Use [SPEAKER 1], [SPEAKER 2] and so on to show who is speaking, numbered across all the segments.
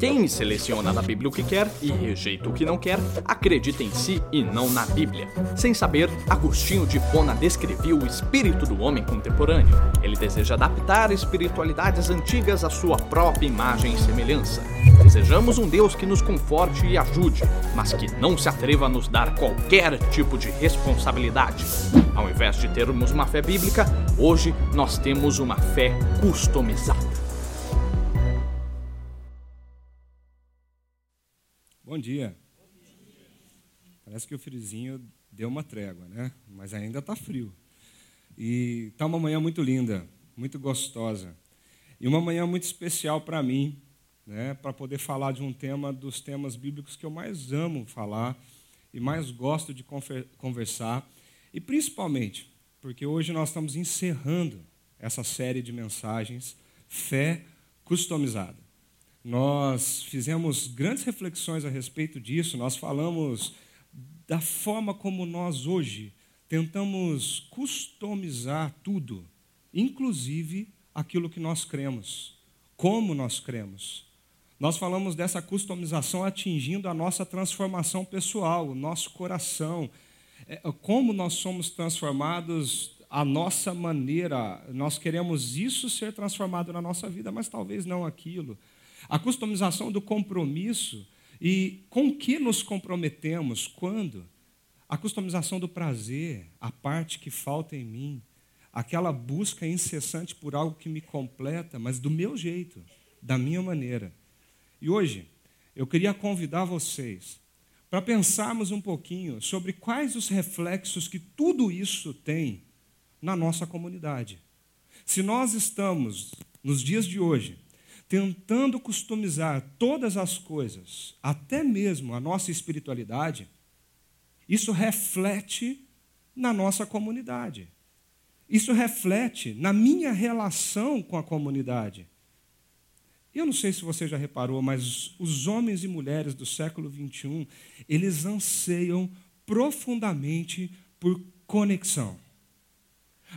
[SPEAKER 1] Quem seleciona da Bíblia o que quer e rejeita o que não quer, acredita em si e não na Bíblia. Sem saber, Agostinho de Pona descrevia o espírito do homem contemporâneo. Ele deseja adaptar espiritualidades antigas à sua própria imagem e semelhança. Desejamos um Deus que nos conforte e ajude, mas que não se atreva a nos dar qualquer tipo de responsabilidade. Ao invés de termos uma fé bíblica, hoje nós temos uma fé customizada.
[SPEAKER 2] Bom dia. Parece que o friozinho deu uma trégua, né? Mas ainda está frio. E está uma manhã muito linda, muito gostosa. E uma manhã muito especial para mim, né? Para poder falar de um tema dos temas bíblicos que eu mais amo falar e mais gosto de conversar. E principalmente porque hoje nós estamos encerrando essa série de mensagens Fé Customizada. Nós fizemos grandes reflexões a respeito disso, nós falamos da forma como nós hoje tentamos customizar tudo, inclusive aquilo que nós cremos, como nós cremos. Nós falamos dessa customização atingindo a nossa transformação pessoal, o nosso coração, é, como nós somos transformados a nossa maneira, nós queremos isso ser transformado na nossa vida, mas talvez não aquilo. A customização do compromisso e com que nos comprometemos, quando? A customização do prazer, a parte que falta em mim, aquela busca incessante por algo que me completa, mas do meu jeito, da minha maneira. E hoje, eu queria convidar vocês para pensarmos um pouquinho sobre quais os reflexos que tudo isso tem na nossa comunidade. Se nós estamos, nos dias de hoje, tentando customizar todas as coisas, até mesmo a nossa espiritualidade, isso reflete na nossa comunidade. Isso reflete na minha relação com a comunidade. Eu não sei se você já reparou, mas os homens e mulheres do século XXI, eles anseiam profundamente por conexão.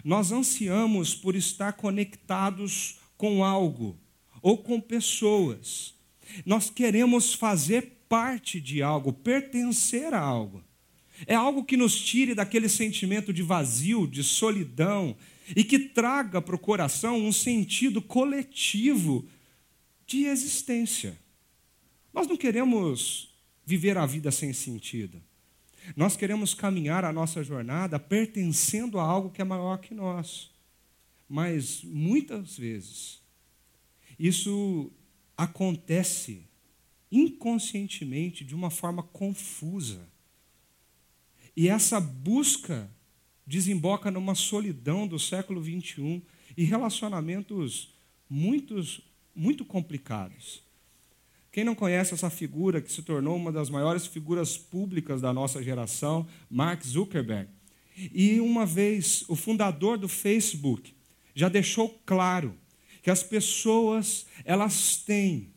[SPEAKER 2] Nós ansiamos por estar conectados com algo, ou com pessoas. Nós queremos fazer parte de algo, pertencer a algo. É algo que nos tire daquele sentimento de vazio, de solidão, e que traga para o coração um sentido coletivo de existência. Nós não queremos viver a vida sem sentido. Nós queremos caminhar a nossa jornada pertencendo a algo que é maior que nós. Mas muitas vezes isso acontece inconscientemente, de uma forma confusa. E essa busca desemboca numa solidão do século XXI e relacionamentos muitos, muito complicados. Quem não conhece essa figura que se tornou uma das maiores figuras públicas da nossa geração, Mark Zuckerberg. E uma vez o fundador do Facebook já deixou claro que as pessoas elas têm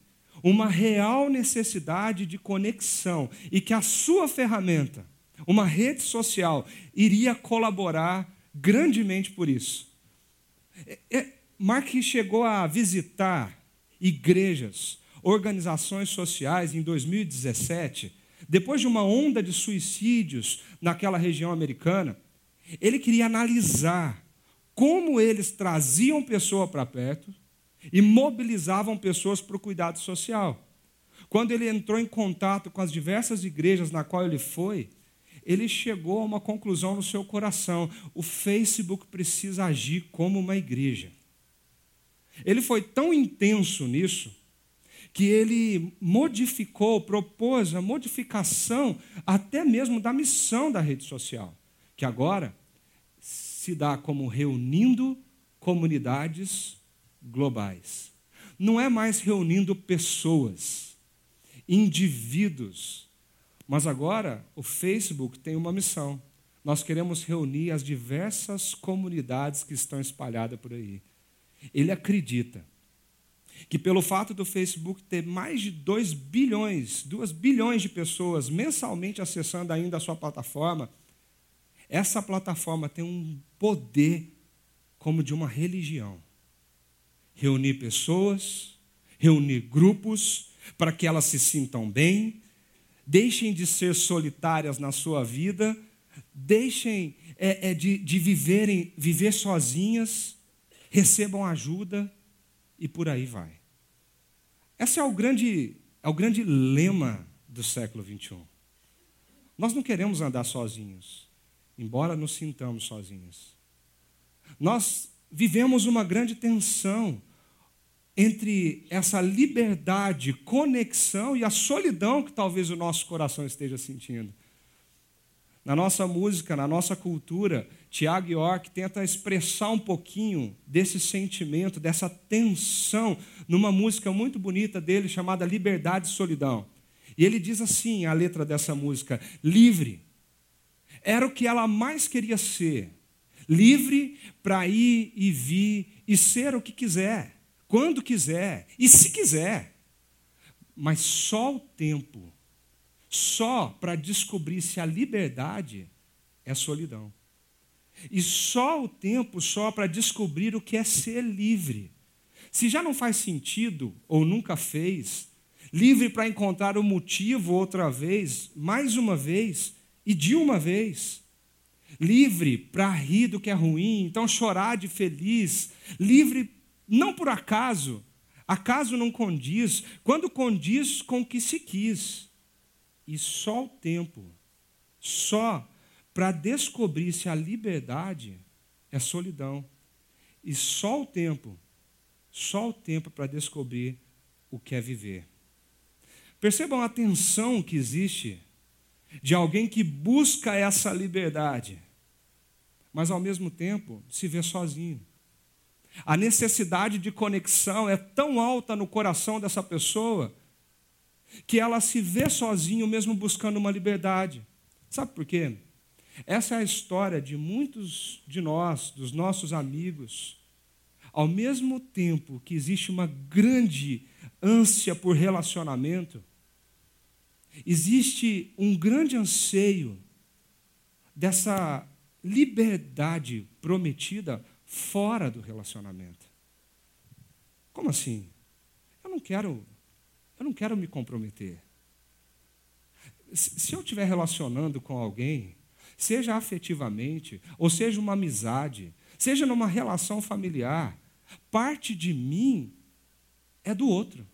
[SPEAKER 2] uma real necessidade de conexão e que a sua ferramenta, uma rede social, iria colaborar grandemente por isso. É, é, Mark chegou a visitar igrejas, organizações sociais em 2017, depois de uma onda de suicídios naquela região americana. Ele queria analisar como eles traziam pessoa para perto e mobilizavam pessoas para o cuidado social. Quando ele entrou em contato com as diversas igrejas na qual ele foi, ele chegou a uma conclusão no seu coração: o Facebook precisa agir como uma igreja. Ele foi tão intenso nisso que ele modificou, propôs a modificação até mesmo da missão da rede social, que agora se dá como reunindo comunidades globais. Não é mais reunindo pessoas, indivíduos, mas agora o Facebook tem uma missão. Nós queremos reunir as diversas comunidades que estão espalhadas por aí. Ele acredita que pelo fato do Facebook ter mais de 2 bilhões, 2 bilhões de pessoas mensalmente acessando ainda a sua plataforma, essa plataforma tem um poder como de uma religião. Reunir pessoas, reunir grupos, para que elas se sintam bem, deixem de ser solitárias na sua vida, deixem é, é, de, de viverem, viver sozinhas, recebam ajuda e por aí vai. Esse é o grande, é o grande lema do século 21. Nós não queremos andar sozinhos, embora nos sintamos sozinhos. Nós vivemos uma grande tensão entre essa liberdade, conexão e a solidão que talvez o nosso coração esteja sentindo. Na nossa música, na nossa cultura, Tiago York tenta expressar um pouquinho desse sentimento, dessa tensão, numa música muito bonita dele chamada Liberdade e Solidão. E ele diz assim, a letra dessa música: livre. Era o que ela mais queria ser. Livre para ir e vir e ser o que quiser, quando quiser e se quiser. Mas só o tempo, só para descobrir se a liberdade é solidão. E só o tempo só para descobrir o que é ser livre. Se já não faz sentido ou nunca fez, livre para encontrar o motivo outra vez, mais uma vez e de uma vez. Livre para rir do que é ruim, então chorar de feliz. Livre não por acaso, acaso não condiz, quando condiz com o que se quis. E só o tempo, só para descobrir se a liberdade é solidão. E só o tempo, só o tempo para descobrir o que é viver. Percebam a tensão que existe de alguém que busca essa liberdade, mas ao mesmo tempo se vê sozinho. A necessidade de conexão é tão alta no coração dessa pessoa que ela se vê sozinho mesmo buscando uma liberdade. Sabe por quê? Essa é a história de muitos de nós, dos nossos amigos. Ao mesmo tempo que existe uma grande ânsia por relacionamento, existe um grande anseio dessa liberdade prometida fora do relacionamento. Como assim? Eu não quero, eu não quero me comprometer. Se eu estiver relacionando com alguém, seja afetivamente, ou seja uma amizade, seja numa relação familiar, parte de mim é do outro.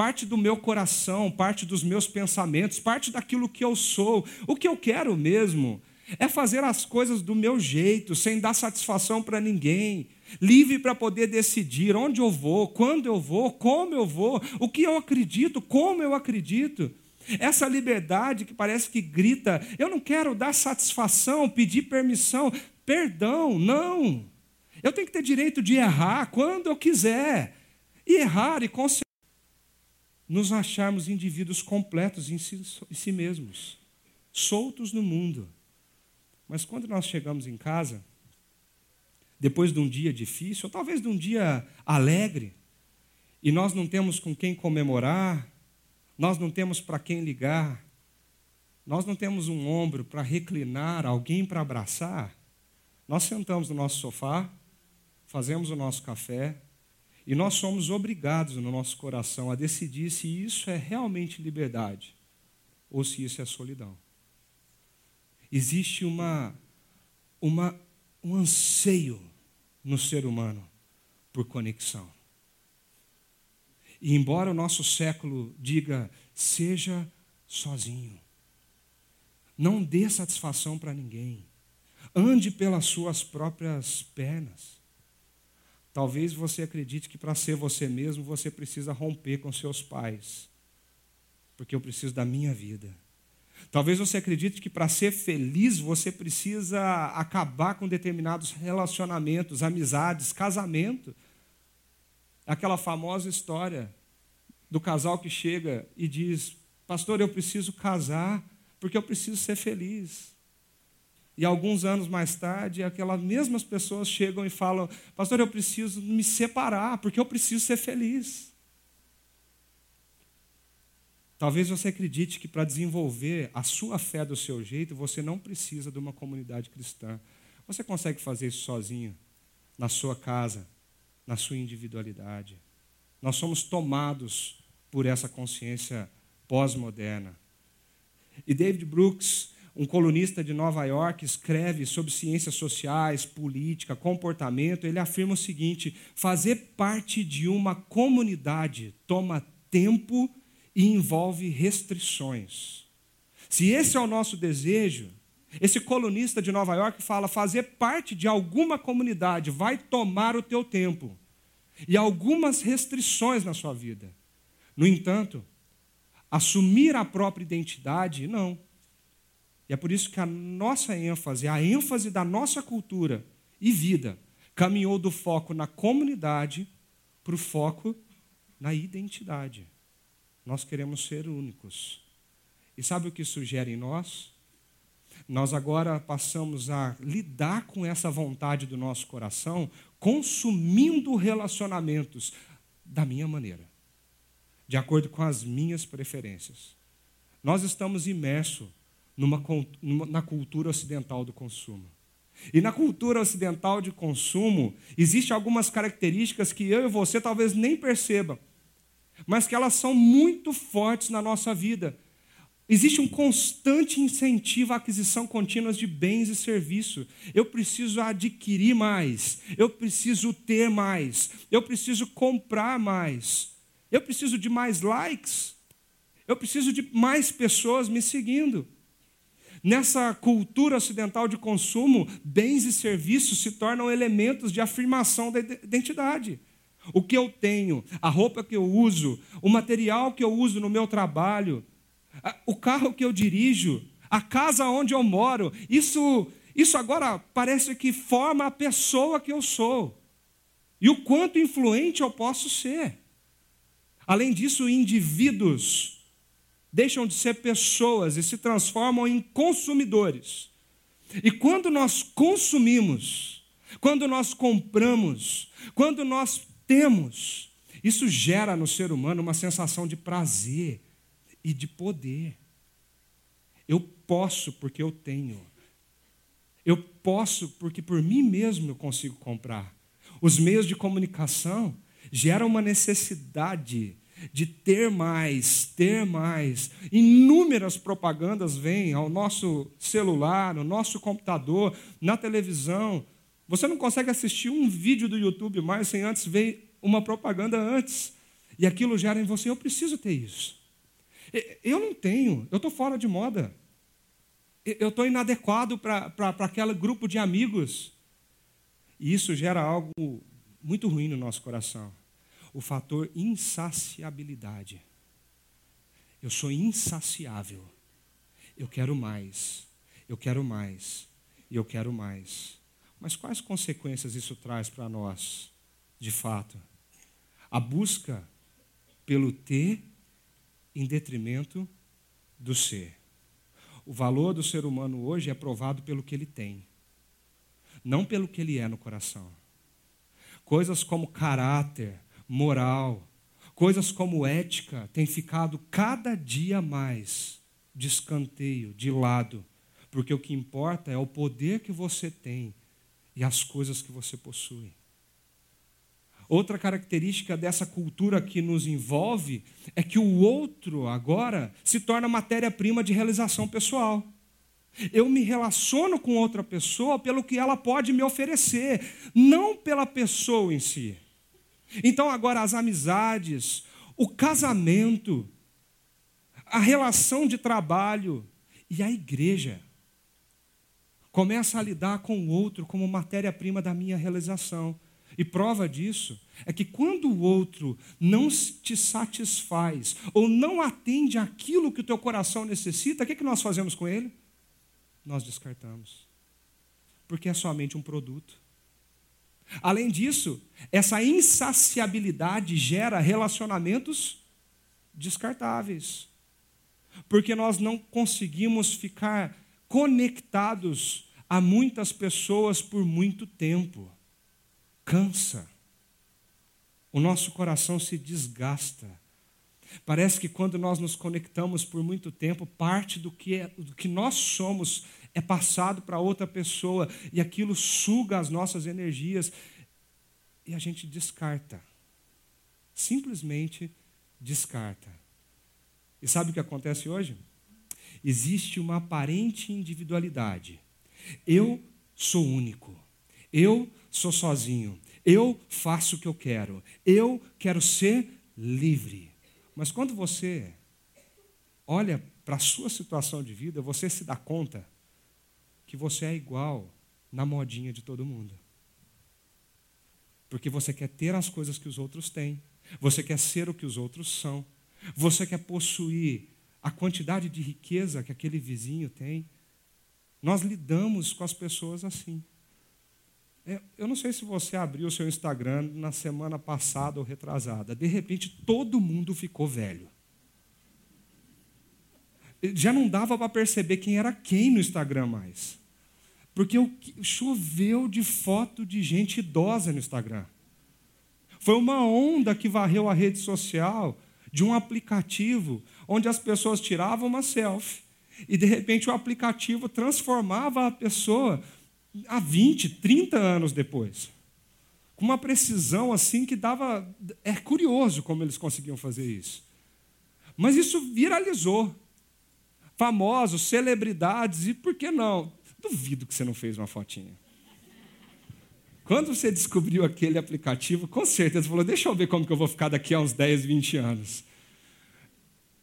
[SPEAKER 2] Parte do meu coração, parte dos meus pensamentos, parte daquilo que eu sou. O que eu quero mesmo é fazer as coisas do meu jeito, sem dar satisfação para ninguém, livre para poder decidir onde eu vou, quando eu vou, como eu vou, o que eu acredito, como eu acredito. Essa liberdade que parece que grita, eu não quero dar satisfação, pedir permissão, perdão, não. Eu tenho que ter direito de errar quando eu quiser. E errar e conseguir nos acharmos indivíduos completos em si, em si mesmos, soltos no mundo. Mas quando nós chegamos em casa, depois de um dia difícil, ou talvez de um dia alegre, e nós não temos com quem comemorar, nós não temos para quem ligar, nós não temos um ombro para reclinar, alguém para abraçar, nós sentamos no nosso sofá, fazemos o nosso café, e nós somos obrigados no nosso coração a decidir se isso é realmente liberdade ou se isso é solidão existe uma, uma, um anseio no ser humano por conexão. E embora o nosso século diga, seja sozinho, não dê satisfação para ninguém, ande pelas suas próprias pernas. Talvez você acredite que para ser você mesmo você precisa romper com seus pais, porque eu preciso da minha vida. Talvez você acredite que para ser feliz você precisa acabar com determinados relacionamentos, amizades, casamento. Aquela famosa história do casal que chega e diz: Pastor, eu preciso casar porque eu preciso ser feliz. E alguns anos mais tarde, aquelas mesmas pessoas chegam e falam: Pastor, eu preciso me separar porque eu preciso ser feliz. Talvez você acredite que para desenvolver a sua fé do seu jeito, você não precisa de uma comunidade cristã. Você consegue fazer isso sozinho, na sua casa, na sua individualidade. Nós somos tomados por essa consciência pós-moderna. E David Brooks, um colunista de Nova York, escreve sobre ciências sociais, política, comportamento. Ele afirma o seguinte: fazer parte de uma comunidade toma tempo e envolve restrições. Se esse é o nosso desejo, esse colunista de Nova York fala: fazer parte de alguma comunidade vai tomar o teu tempo e algumas restrições na sua vida. No entanto, assumir a própria identidade, não. E é por isso que a nossa ênfase, a ênfase da nossa cultura e vida, caminhou do foco na comunidade para o foco na identidade. Nós queremos ser únicos. E sabe o que isso gera em nós? Nós agora passamos a lidar com essa vontade do nosso coração, consumindo relacionamentos da minha maneira, de acordo com as minhas preferências. Nós estamos imersos numa, numa, na cultura ocidental do consumo. E na cultura ocidental de consumo, existem algumas características que eu e você talvez nem percebam, mas que elas são muito fortes na nossa vida. Existe um constante incentivo à aquisição contínua de bens e serviços. Eu preciso adquirir mais, eu preciso ter mais, eu preciso comprar mais, eu preciso de mais likes, eu preciso de mais pessoas me seguindo. Nessa cultura ocidental de consumo, bens e serviços se tornam elementos de afirmação da identidade. O que eu tenho, a roupa que eu uso, o material que eu uso no meu trabalho, o carro que eu dirijo, a casa onde eu moro, isso, isso agora parece que forma a pessoa que eu sou. E o quanto influente eu posso ser. Além disso, indivíduos deixam de ser pessoas e se transformam em consumidores. E quando nós consumimos, quando nós compramos, quando nós temos, isso gera no ser humano uma sensação de prazer, e de poder. Eu posso porque eu tenho. Eu posso porque por mim mesmo eu consigo comprar. Os meios de comunicação geram uma necessidade de ter mais, ter mais. Inúmeras propagandas vêm ao nosso celular, no nosso computador, na televisão. Você não consegue assistir um vídeo do YouTube mais sem antes ver uma propaganda antes. E aquilo gera em você, eu preciso ter isso. Eu não tenho, eu estou fora de moda. Eu estou inadequado para aquele grupo de amigos. E isso gera algo muito ruim no nosso coração. O fator insaciabilidade. Eu sou insaciável. Eu quero mais. Eu quero mais. E eu quero mais. Mas quais consequências isso traz para nós, de fato? A busca pelo ter em detrimento do ser. O valor do ser humano hoje é provado pelo que ele tem, não pelo que ele é no coração. Coisas como caráter, moral, coisas como ética têm ficado cada dia mais de escanteio, de lado, porque o que importa é o poder que você tem e as coisas que você possui. Outra característica dessa cultura que nos envolve é que o outro agora se torna matéria-prima de realização pessoal. Eu me relaciono com outra pessoa pelo que ela pode me oferecer, não pela pessoa em si. Então, agora, as amizades, o casamento, a relação de trabalho e a igreja começa a lidar com o outro como matéria-prima da minha realização. E prova disso é que quando o outro não te satisfaz ou não atende aquilo que o teu coração necessita, o que, é que nós fazemos com ele? Nós descartamos. Porque é somente um produto. Além disso, essa insaciabilidade gera relacionamentos descartáveis. Porque nós não conseguimos ficar conectados a muitas pessoas por muito tempo cansa. O nosso coração se desgasta. Parece que quando nós nos conectamos por muito tempo, parte do que, é, do que nós somos é passado para outra pessoa e aquilo suga as nossas energias e a gente descarta. Simplesmente descarta. E sabe o que acontece hoje? Existe uma aparente individualidade. Eu sou único. Eu sou sozinho. Eu faço o que eu quero. Eu quero ser livre. Mas quando você olha para a sua situação de vida, você se dá conta que você é igual na modinha de todo mundo. Porque você quer ter as coisas que os outros têm. Você quer ser o que os outros são. Você quer possuir a quantidade de riqueza que aquele vizinho tem. Nós lidamos com as pessoas assim. É, eu não sei se você abriu o seu Instagram na semana passada ou retrasada. De repente, todo mundo ficou velho. Já não dava para perceber quem era quem no Instagram mais. Porque choveu de foto de gente idosa no Instagram. Foi uma onda que varreu a rede social de um aplicativo onde as pessoas tiravam uma selfie e de repente o aplicativo transformava a pessoa há 20, 30 anos depois. Com uma precisão assim que dava. É curioso como eles conseguiam fazer isso. Mas isso viralizou. Famosos, celebridades, e por que não? Duvido que você não fez uma fotinha. Quando você descobriu aquele aplicativo, com certeza falou: deixa eu ver como que eu vou ficar daqui a uns 10, 20 anos.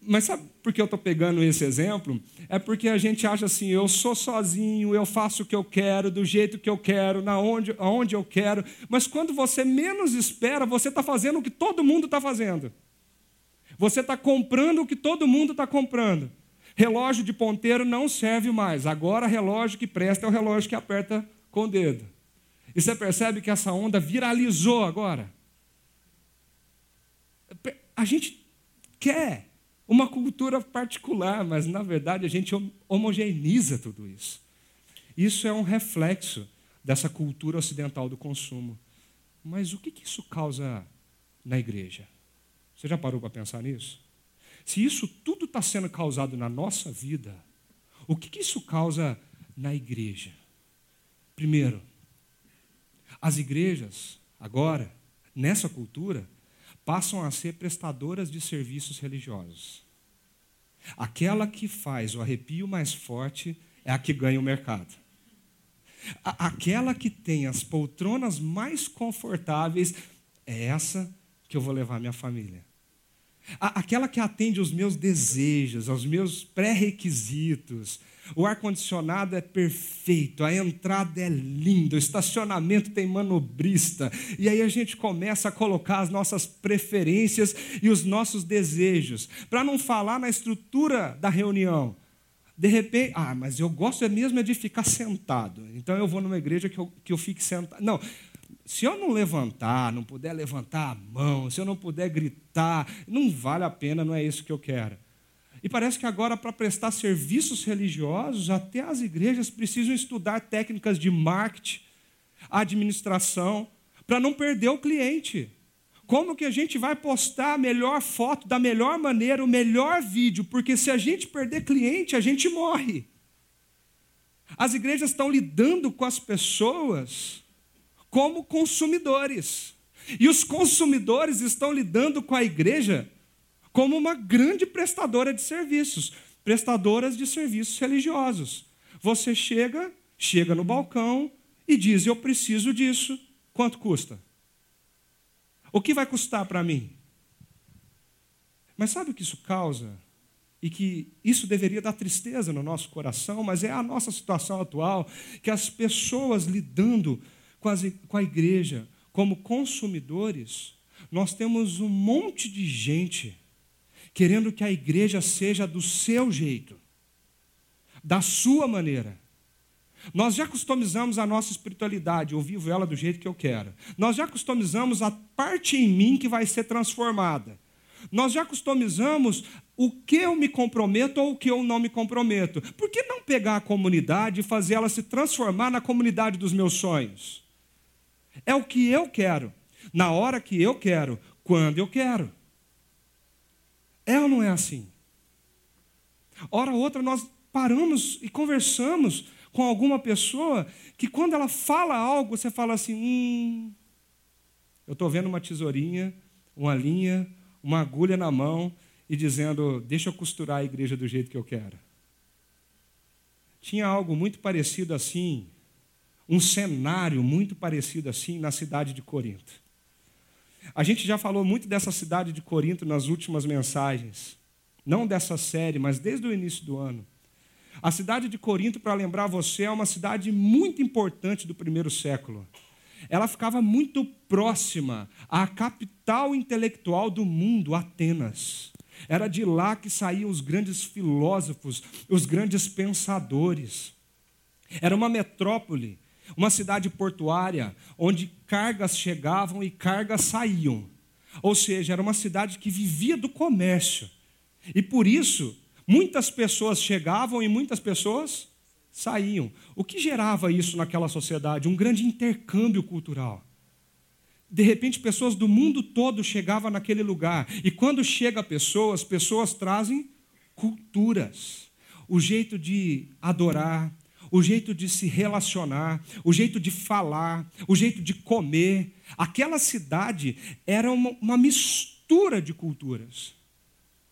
[SPEAKER 2] Mas sabe por que eu estou pegando esse exemplo? É porque a gente acha assim: eu sou sozinho, eu faço o que eu quero, do jeito que eu quero, na onde, aonde eu quero. Mas quando você menos espera, você está fazendo o que todo mundo está fazendo. Você está comprando o que todo mundo está comprando. Relógio de ponteiro não serve mais. Agora, relógio que presta é o relógio que aperta com o dedo. E você percebe que essa onda viralizou agora. A gente quer uma cultura particular, mas na verdade a gente homogeneiza tudo isso. Isso é um reflexo dessa cultura ocidental do consumo. Mas o que isso causa na igreja? Você já parou para pensar nisso? Se isso tudo está sendo causado na nossa vida, o que, que isso causa na igreja? Primeiro, as igrejas, agora, nessa cultura, passam a ser prestadoras de serviços religiosos. Aquela que faz o arrepio mais forte é a que ganha o mercado. Aquela que tem as poltronas mais confortáveis é essa que eu vou levar minha família aquela que atende os meus desejos, aos meus pré-requisitos. O ar-condicionado é perfeito, a entrada é linda, o estacionamento tem manobrista. E aí a gente começa a colocar as nossas preferências e os nossos desejos. Para não falar na estrutura da reunião. De repente, ah, mas eu gosto é mesmo é de ficar sentado. Então eu vou numa igreja que eu, que eu fique sentado. Não, se eu não levantar, não puder levantar a mão, se eu não puder gritar, não vale a pena, não é isso que eu quero. E parece que agora, para prestar serviços religiosos, até as igrejas precisam estudar técnicas de marketing, administração, para não perder o cliente. Como que a gente vai postar a melhor foto, da melhor maneira, o melhor vídeo? Porque se a gente perder cliente, a gente morre. As igrejas estão lidando com as pessoas como consumidores. E os consumidores estão lidando com a igreja como uma grande prestadora de serviços, prestadoras de serviços religiosos. Você chega, chega no balcão e diz: Eu preciso disso. Quanto custa? O que vai custar para mim? Mas sabe o que isso causa? E que isso deveria dar tristeza no nosso coração, mas é a nossa situação atual, que as pessoas lidando com, a igreja como consumidores, nós temos um monte de gente querendo que a igreja seja do seu jeito, da sua maneira. Nós já customizamos a nossa espiritualidade, eu vivo ela do jeito que eu quero. Nós já customizamos a parte em mim que vai ser transformada. Nós já customizamos o que eu me comprometo ou o que eu não me comprometo. Por que não pegar a comunidade e fazer ela se transformar na comunidade dos meus sonhos? É o que eu quero, na hora que eu quero, quando eu quero. É ou não é assim? Hora ou outra nós paramos e conversamos com alguma pessoa que quando ela fala algo, você fala assim: hum, eu estou vendo uma tesourinha, uma linha, uma agulha na mão e dizendo: Deixa eu costurar a igreja do jeito que eu quero. Tinha algo muito parecido assim, um cenário muito parecido assim na cidade de Corinto. A gente já falou muito dessa cidade de Corinto nas últimas mensagens, não dessa série, mas desde o início do ano. A cidade de Corinto, para lembrar você, é uma cidade muito importante do primeiro século. Ela ficava muito próxima à capital intelectual do mundo, Atenas. Era de lá que saíam os grandes filósofos, os grandes pensadores. Era uma metrópole, uma cidade portuária, onde cargas chegavam e cargas saíam. Ou seja, era uma cidade que vivia do comércio. E por isso, muitas pessoas chegavam e muitas pessoas saíam. O que gerava isso naquela sociedade? Um grande intercâmbio cultural. De repente, pessoas do mundo todo chegavam naquele lugar. E quando chega pessoas, pessoas trazem culturas. O jeito de adorar, o jeito de se relacionar, o jeito de falar, o jeito de comer. Aquela cidade era uma, uma mistura de culturas.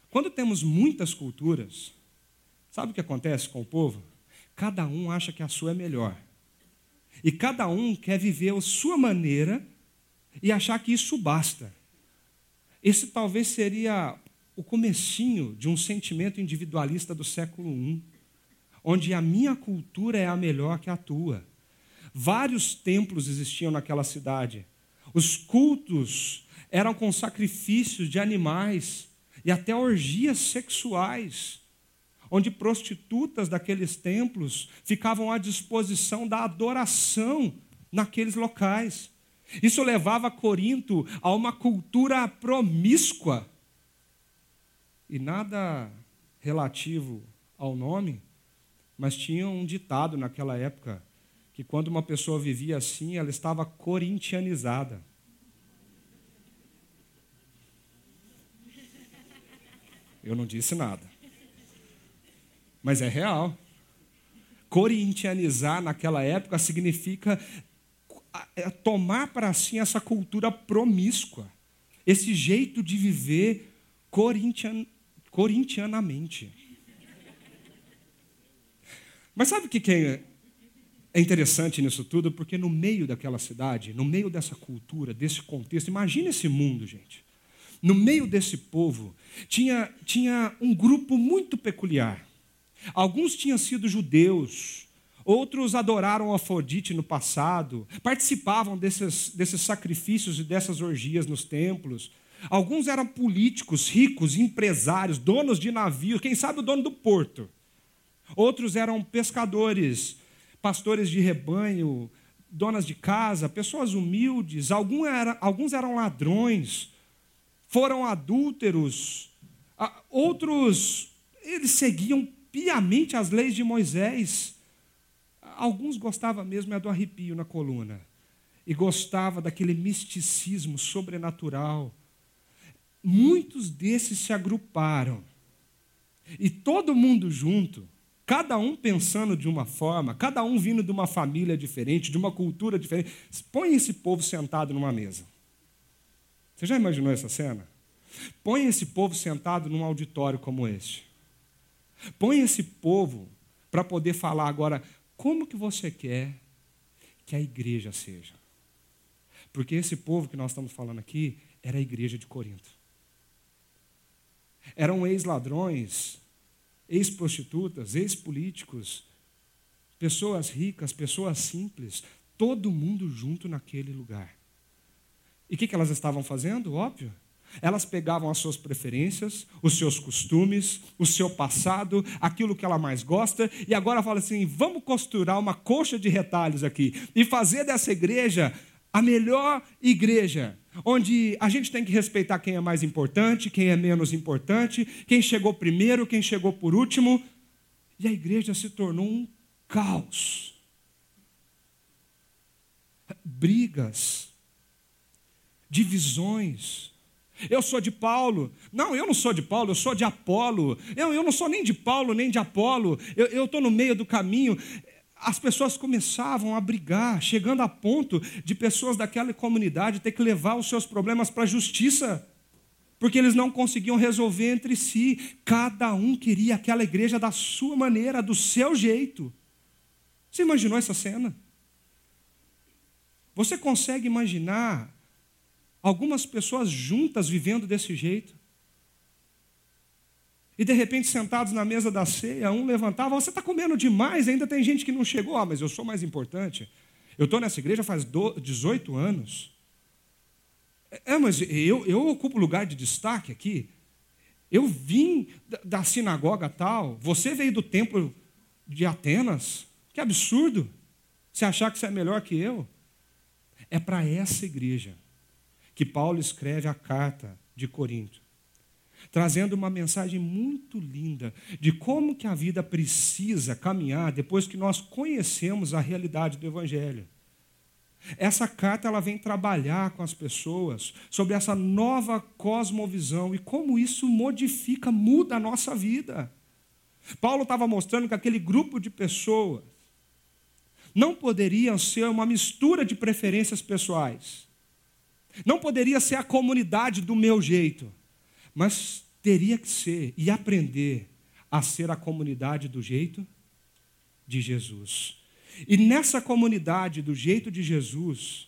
[SPEAKER 2] Quando temos muitas culturas, sabe o que acontece com o povo? Cada um acha que a sua é melhor. E cada um quer viver a sua maneira e achar que isso basta. Esse talvez seria o comecinho de um sentimento individualista do século I, onde a minha cultura é a melhor que a tua. Vários templos existiam naquela cidade. Os cultos eram com sacrifícios de animais e até orgias sexuais, onde prostitutas daqueles templos ficavam à disposição da adoração naqueles locais. Isso levava Corinto a uma cultura promíscua. E nada relativo ao nome, mas tinha um ditado naquela época que quando uma pessoa vivia assim, ela estava corintianizada. Eu não disse nada. Mas é real. Corintianizar naquela época significa é tomar para si essa cultura promíscua, esse jeito de viver corintian, corintianamente. Mas sabe o que é, é interessante nisso tudo? Porque no meio daquela cidade, no meio dessa cultura, desse contexto, imagine esse mundo, gente. No meio desse povo, tinha, tinha um grupo muito peculiar. Alguns tinham sido judeus, Outros adoraram Afrodite no passado, participavam desses, desses sacrifícios e dessas orgias nos templos. Alguns eram políticos, ricos, empresários, donos de navios, quem sabe o dono do porto. Outros eram pescadores, pastores de rebanho, donas de casa, pessoas humildes. Alguns, era, alguns eram ladrões, foram adúlteros. Outros, eles seguiam piamente as leis de Moisés alguns gostavam mesmo é do arrepio na coluna. E gostava daquele misticismo sobrenatural. Muitos desses se agruparam. E todo mundo junto, cada um pensando de uma forma, cada um vindo de uma família diferente, de uma cultura diferente. Põe esse povo sentado numa mesa. Você já imaginou essa cena? Põe esse povo sentado num auditório como este. Põe esse povo para poder falar agora como que você quer que a igreja seja? Porque esse povo que nós estamos falando aqui era a igreja de Corinto. Eram ex-ladrões, ex-prostitutas, ex-políticos, pessoas ricas, pessoas simples, todo mundo junto naquele lugar. E o que, elas estavam fazendo? Óbvio, elas pegavam as suas preferências, os seus costumes, o seu passado, aquilo que ela mais gosta, e agora fala assim: vamos costurar uma coxa de retalhos aqui e fazer dessa igreja a melhor igreja, onde a gente tem que respeitar quem é mais importante, quem é menos importante, quem chegou primeiro, quem chegou por último. E a igreja se tornou um caos. Brigas, divisões, eu sou de Paulo. Não, eu não sou de Paulo, eu sou de Apolo. Eu, eu não sou nem de Paulo, nem de Apolo. Eu estou no meio do caminho. As pessoas começavam a brigar, chegando a ponto de pessoas daquela comunidade ter que levar os seus problemas para a justiça, porque eles não conseguiam resolver entre si. Cada um queria aquela igreja da sua maneira, do seu jeito. Você imaginou essa cena? Você consegue imaginar algumas pessoas juntas vivendo desse jeito? E de repente, sentados na mesa da ceia, um levantava: Você está comendo demais, ainda tem gente que não chegou. Ah, mas eu sou mais importante. Eu estou nessa igreja faz 18 anos. É, mas eu, eu ocupo lugar de destaque aqui. Eu vim da sinagoga tal, você veio do templo de Atenas. Que absurdo! Você achar que você é melhor que eu? É para essa igreja que Paulo escreve a carta de Corinto, trazendo uma mensagem muito linda de como que a vida precisa caminhar depois que nós conhecemos a realidade do evangelho. Essa carta ela vem trabalhar com as pessoas sobre essa nova cosmovisão e como isso modifica, muda a nossa vida. Paulo estava mostrando que aquele grupo de pessoas não poderiam ser uma mistura de preferências pessoais. Não poderia ser a comunidade do meu jeito, mas teria que ser e aprender a ser a comunidade do jeito de Jesus. E nessa comunidade, do jeito de Jesus,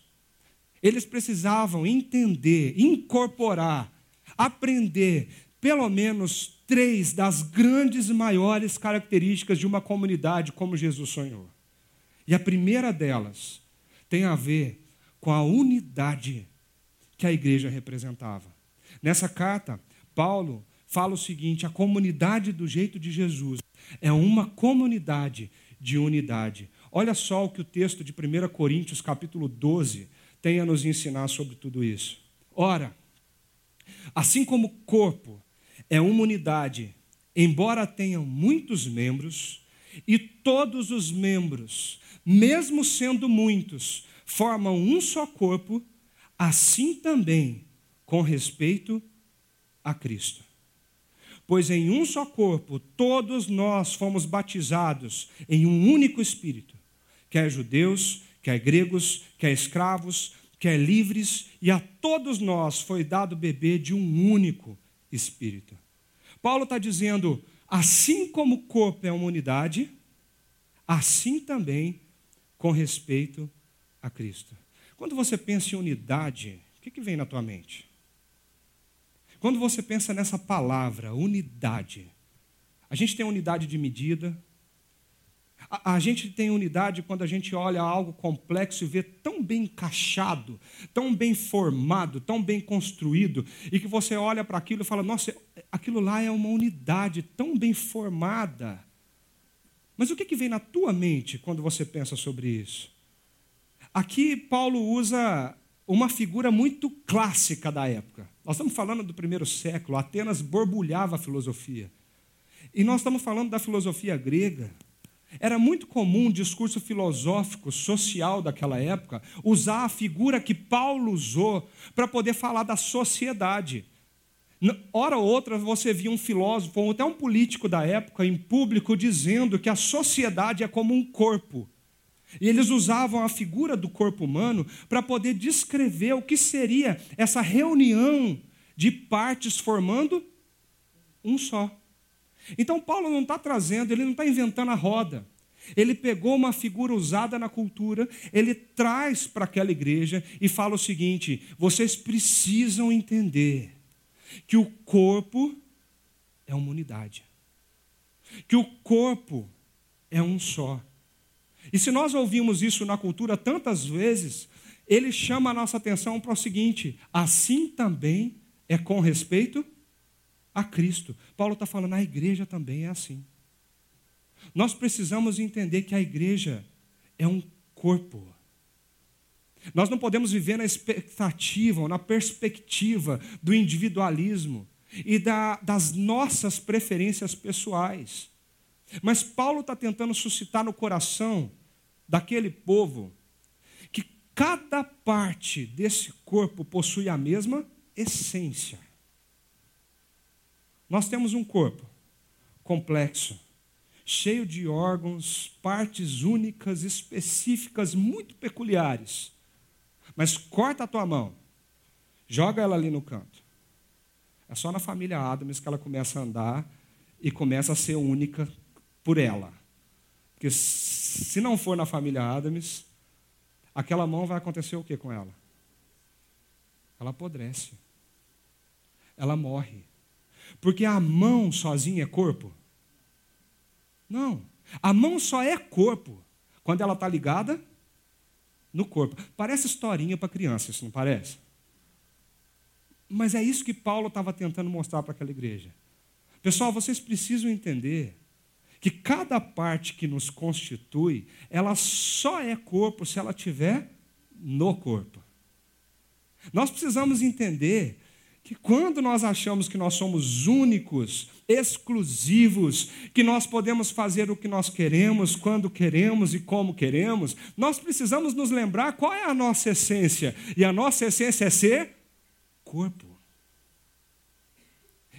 [SPEAKER 2] eles precisavam entender, incorporar, aprender pelo menos três das grandes e maiores características de uma comunidade como Jesus sonhou. E a primeira delas tem a ver com a unidade que a igreja representava. Nessa carta, Paulo fala o seguinte: a comunidade do jeito de Jesus é uma comunidade de unidade. Olha só o que o texto de 1 Coríntios, capítulo 12, tem a nos ensinar sobre tudo isso. Ora, assim como o corpo é uma unidade, embora tenham muitos membros, e todos os membros, mesmo sendo muitos, formam um só corpo, assim também com respeito a Cristo. Pois em um só corpo todos nós fomos batizados em um único Espírito, quer judeus, quer gregos, quer escravos, quer livres, e a todos nós foi dado beber de um único Espírito. Paulo está dizendo: assim como o corpo é uma unidade, assim também com respeito a Cristo. Quando você pensa em unidade, o que vem na tua mente? Quando você pensa nessa palavra, unidade, a gente tem unidade de medida, a, a, gente tem unidade quando a gente olha algo complexo e vê tão bem encaixado, tão bem formado, tão bem construído, e que você olha para aquilo e fala: nossa, aquilo lá é uma unidade tão bem formada. Mas o que, que vem na tua mente quando você pensa sobre isso? Aqui, Paulo usa uma figura muito clássica da época. Nós estamos falando do primeiro século, Atenas borbulhava a filosofia. E nós estamos falando da filosofia grega. Era muito comum o discurso filosófico, social daquela época, usar a figura que Paulo usou para poder falar da sociedade. Hora ou outra você via um filósofo, ou até um político da época, em público, dizendo que a sociedade é como um corpo. E eles usavam a figura do corpo humano para poder descrever o que seria essa reunião de partes formando um só. Então, Paulo não está trazendo, ele não está inventando a roda. Ele pegou uma figura usada na cultura, ele traz para aquela igreja e fala o seguinte: vocês precisam entender que o corpo é uma unidade, que o corpo é um só. E se nós ouvimos isso na cultura tantas vezes, ele chama a nossa atenção para o seguinte: assim também é com respeito a Cristo. Paulo está falando, a igreja também é assim. Nós precisamos entender que a igreja é um corpo. Nós não podemos viver na expectativa ou na perspectiva do individualismo e da, das nossas preferências pessoais. Mas Paulo está tentando suscitar no coração daquele povo que cada parte desse corpo possui a mesma essência. Nós temos um corpo complexo, cheio de órgãos, partes únicas, específicas, muito peculiares. Mas corta a tua mão, joga ela ali no canto. É só na família Adams que ela começa a andar e começa a ser única por ela. Porque se não for na família Adams, aquela mão vai acontecer o que com ela? Ela apodrece. Ela morre. Porque a mão sozinha é corpo? Não. A mão só é corpo quando ela está ligada no corpo. Parece historinha para criança, isso não parece? Mas é isso que Paulo estava tentando mostrar para aquela igreja. Pessoal, vocês precisam entender que cada parte que nos constitui, ela só é corpo se ela estiver no corpo. Nós precisamos entender que quando nós achamos que nós somos únicos, exclusivos, que nós podemos fazer o que nós queremos, quando queremos e como queremos, nós precisamos nos lembrar qual é a nossa essência. E a nossa essência é ser corpo.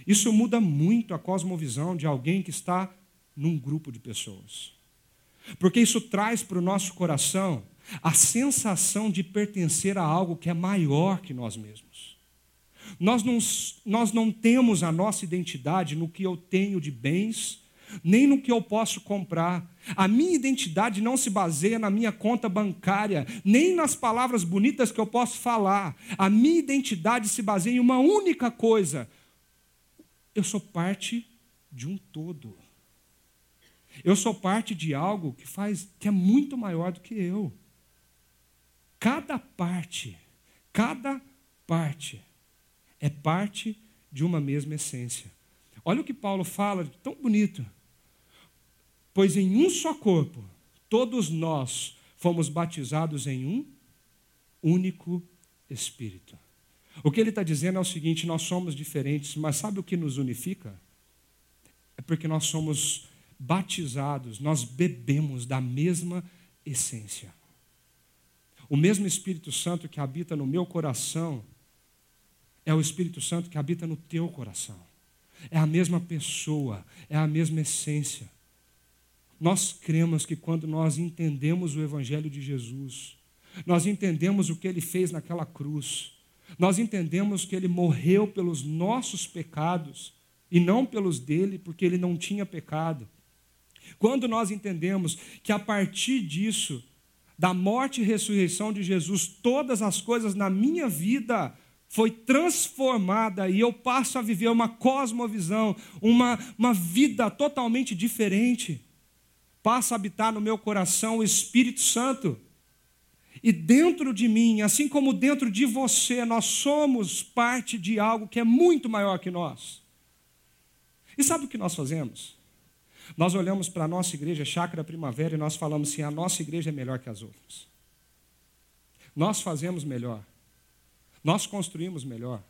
[SPEAKER 2] Isso muda muito a cosmovisão de alguém que está num grupo de pessoas. Porque isso traz para o nosso coração a sensação de pertencer a algo que é maior que nós mesmos. Nós não, nós não temos a nossa identidade no que eu tenho de bens, nem no que eu posso comprar. A minha identidade não se baseia na minha conta bancária, nem nas palavras bonitas que eu posso falar. A minha identidade se baseia em uma única coisa: eu sou parte de um todo. Eu sou parte de algo que faz que é muito maior do que eu. Cada parte, cada parte é parte de uma mesma essência. Olha o que Paulo fala, tão bonito. Pois em um só corpo, todos nós fomos batizados em um único Espírito. O que ele está dizendo é o seguinte: nós somos diferentes, mas sabe o que nos unifica? É porque nós somos batizados, nós bebemos da mesma essência. O mesmo Espírito Santo que habita no meu coração é o Espírito Santo que habita no teu coração. É a mesma pessoa, é a mesma essência. Nós cremos que quando nós entendemos o Evangelho de Jesus, nós entendemos o que ele fez naquela cruz, nós entendemos que ele morreu pelos nossos pecados e não pelos dele, porque ele não tinha pecado. Quando nós entendemos que a partir disso, da morte e ressurreição de Jesus, todas as coisas na minha vida foi transformada e eu passo a viver uma cosmovisão, uma, uma vida totalmente diferente. Passa a habitar no meu coração o Espírito Santo. E dentro de mim, assim como dentro de você, nós somos parte de algo que é muito maior que nós. E sabe o que nós fazemos? Nós olhamos para a nossa igreja, Chácara Primavera, e nós falamos assim: a nossa igreja é melhor que as outras. Nós fazemos melhor. Nós construímos melhor.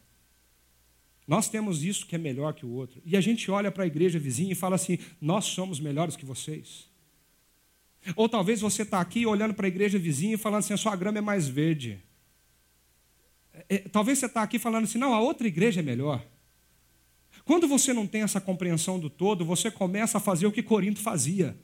[SPEAKER 2] Nós temos isso que é melhor que o outro. E a gente olha para a igreja vizinha e fala assim: nós somos melhores que vocês. Ou talvez você está aqui olhando para a igreja vizinha e falando assim: a sua grama é mais verde. É, é talvez você está aqui falando assim: não, a outra igreja é melhor. Quando você não tem essa compreensão do todo, você começa a fazer o que Corinto fazia.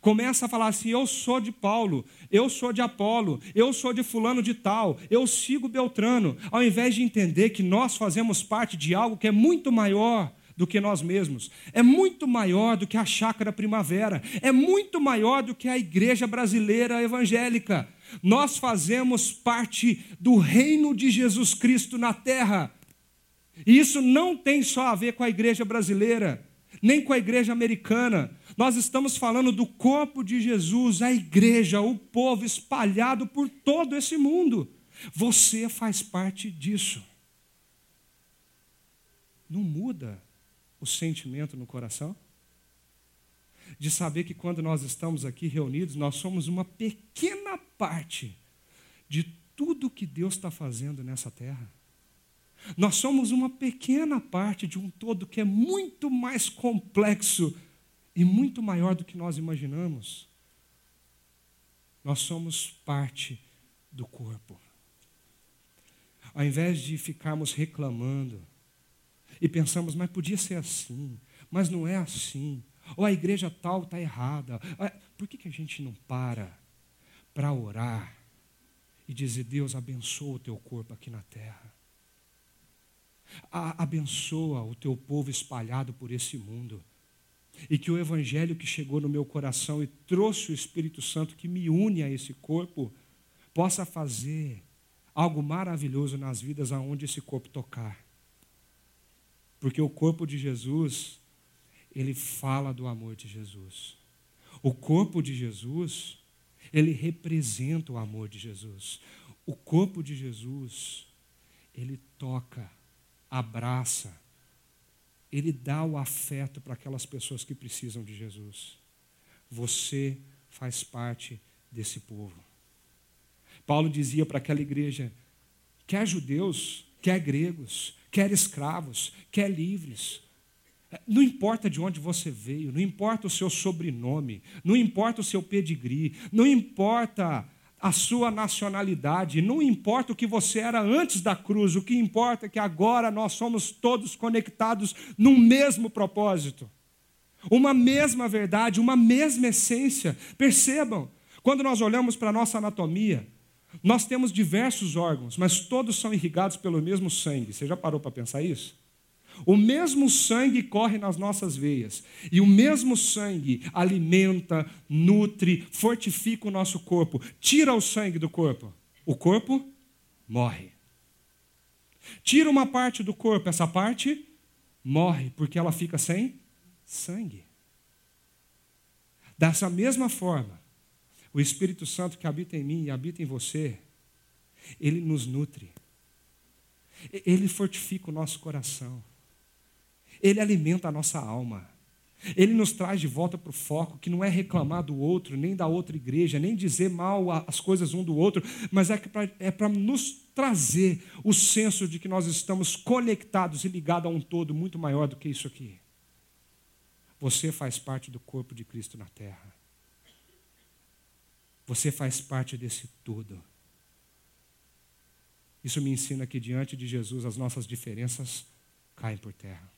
[SPEAKER 2] Começa a falar assim: eu sou de Paulo, eu sou de Apolo, eu sou de Fulano de Tal, eu sigo Beltrano, ao invés de entender que nós fazemos parte de algo que é muito maior do que nós mesmos, é muito maior do que a chácara primavera, é muito maior do que a igreja brasileira evangélica. Nós fazemos parte do reino de Jesus Cristo na terra. E isso não tem só a ver com a igreja brasileira, nem com a igreja americana. Nós estamos falando do corpo de Jesus, a igreja, o povo espalhado por todo esse mundo. Você faz parte disso. Não muda o sentimento no coração? De saber que quando nós estamos aqui reunidos, nós somos uma pequena parte de tudo que Deus está fazendo nessa terra. Nós somos uma pequena parte de um todo que é muito mais complexo e muito maior do que nós imaginamos. Nós somos parte do corpo. Ao invés de ficarmos reclamando e pensamos, mas podia ser assim, mas não é assim, ou a igreja tal está errada, por que, que a gente não para para orar e dizer, Deus abençoa o teu corpo aqui na terra? Abençoa o teu povo espalhado por esse mundo. E que o evangelho que chegou no meu coração e trouxe o Espírito Santo que me une a esse corpo, possa fazer algo maravilhoso nas vidas aonde esse corpo tocar. Porque o corpo de Jesus, ele fala do amor de Jesus. O corpo de Jesus, ele representa o amor de Jesus. O corpo de Jesus, ele toca, abraça, ele dá o afeto para aquelas pessoas que precisam de Jesus. Você faz parte desse povo. Paulo dizia para aquela igreja: quer judeus, quer gregos, quer escravos, quer livres, não importa de onde você veio, não importa o seu sobrenome, não importa o seu pedigree, não importa a sua nacionalidade, não importa o que você era antes da cruz, o que importa é que agora nós somos todos conectados num mesmo propósito, uma mesma verdade, uma mesma essência. Percebam, quando nós olhamos para a nossa anatomia, nós temos diversos órgãos, mas todos são irrigados pelo mesmo sangue. Você já parou para pensar isso? O mesmo sangue corre nas nossas veias. E o mesmo sangue alimenta, nutre, fortifica o nosso corpo. Tira o sangue do corpo. O corpo morre. Tira uma parte do corpo, essa parte morre, porque ela fica sem sangue. Dessa mesma forma, o Espírito Santo que habita em mim e habita em você, ele nos nutre. Ele fortifica o nosso coração. Ele alimenta a nossa alma. Ele nos traz de volta para o foco, que não é reclamar do outro, nem da outra igreja, nem dizer mal as coisas um do outro, mas é para é nos trazer o senso de que nós estamos conectados e ligados a um todo muito maior do que isso aqui. Você faz parte do corpo de Cristo na terra. Você faz parte desse todo. Isso me ensina que diante de Jesus as nossas diferenças caem por terra.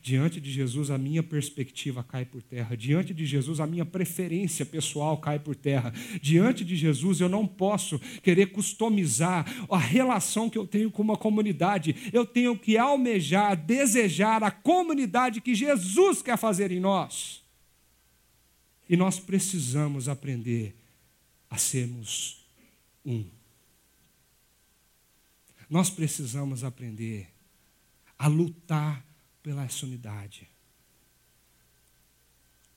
[SPEAKER 2] Diante de Jesus, a minha perspectiva cai por terra. Diante de Jesus, a minha preferência pessoal cai por terra. Diante de Jesus, eu não posso querer customizar a relação que eu tenho com uma comunidade. Eu tenho que almejar, desejar a comunidade que Jesus quer fazer em nós. E nós precisamos aprender a sermos um. Nós precisamos aprender a lutar pela essa unidade.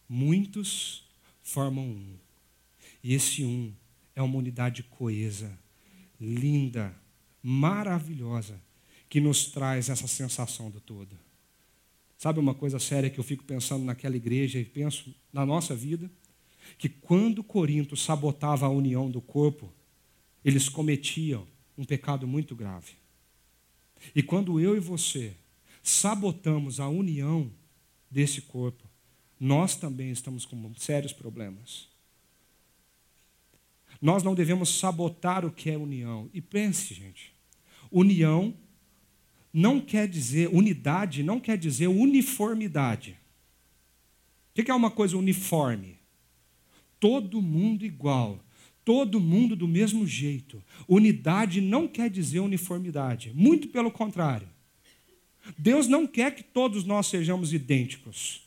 [SPEAKER 2] Muitos formam um. E esse um é uma unidade coesa, linda, maravilhosa, que nos traz essa sensação do todo. Sabe uma coisa séria que eu fico pensando naquela igreja e penso na nossa vida? Que quando Corinto sabotava a união do corpo, eles cometiam um pecado muito grave. E quando eu e você sabotamos a união desse corpo, nós também estamos com sérios problemas. Nós não devemos sabotar o que é união. E pense, gente, união não quer dizer, unidade não quer dizer uniformidade. O que é uma coisa uniforme? Todo mundo igual, todo mundo do mesmo jeito. Unidade não quer dizer uniformidade, muito pelo contrário. Deus não quer que todos nós sejamos idênticos.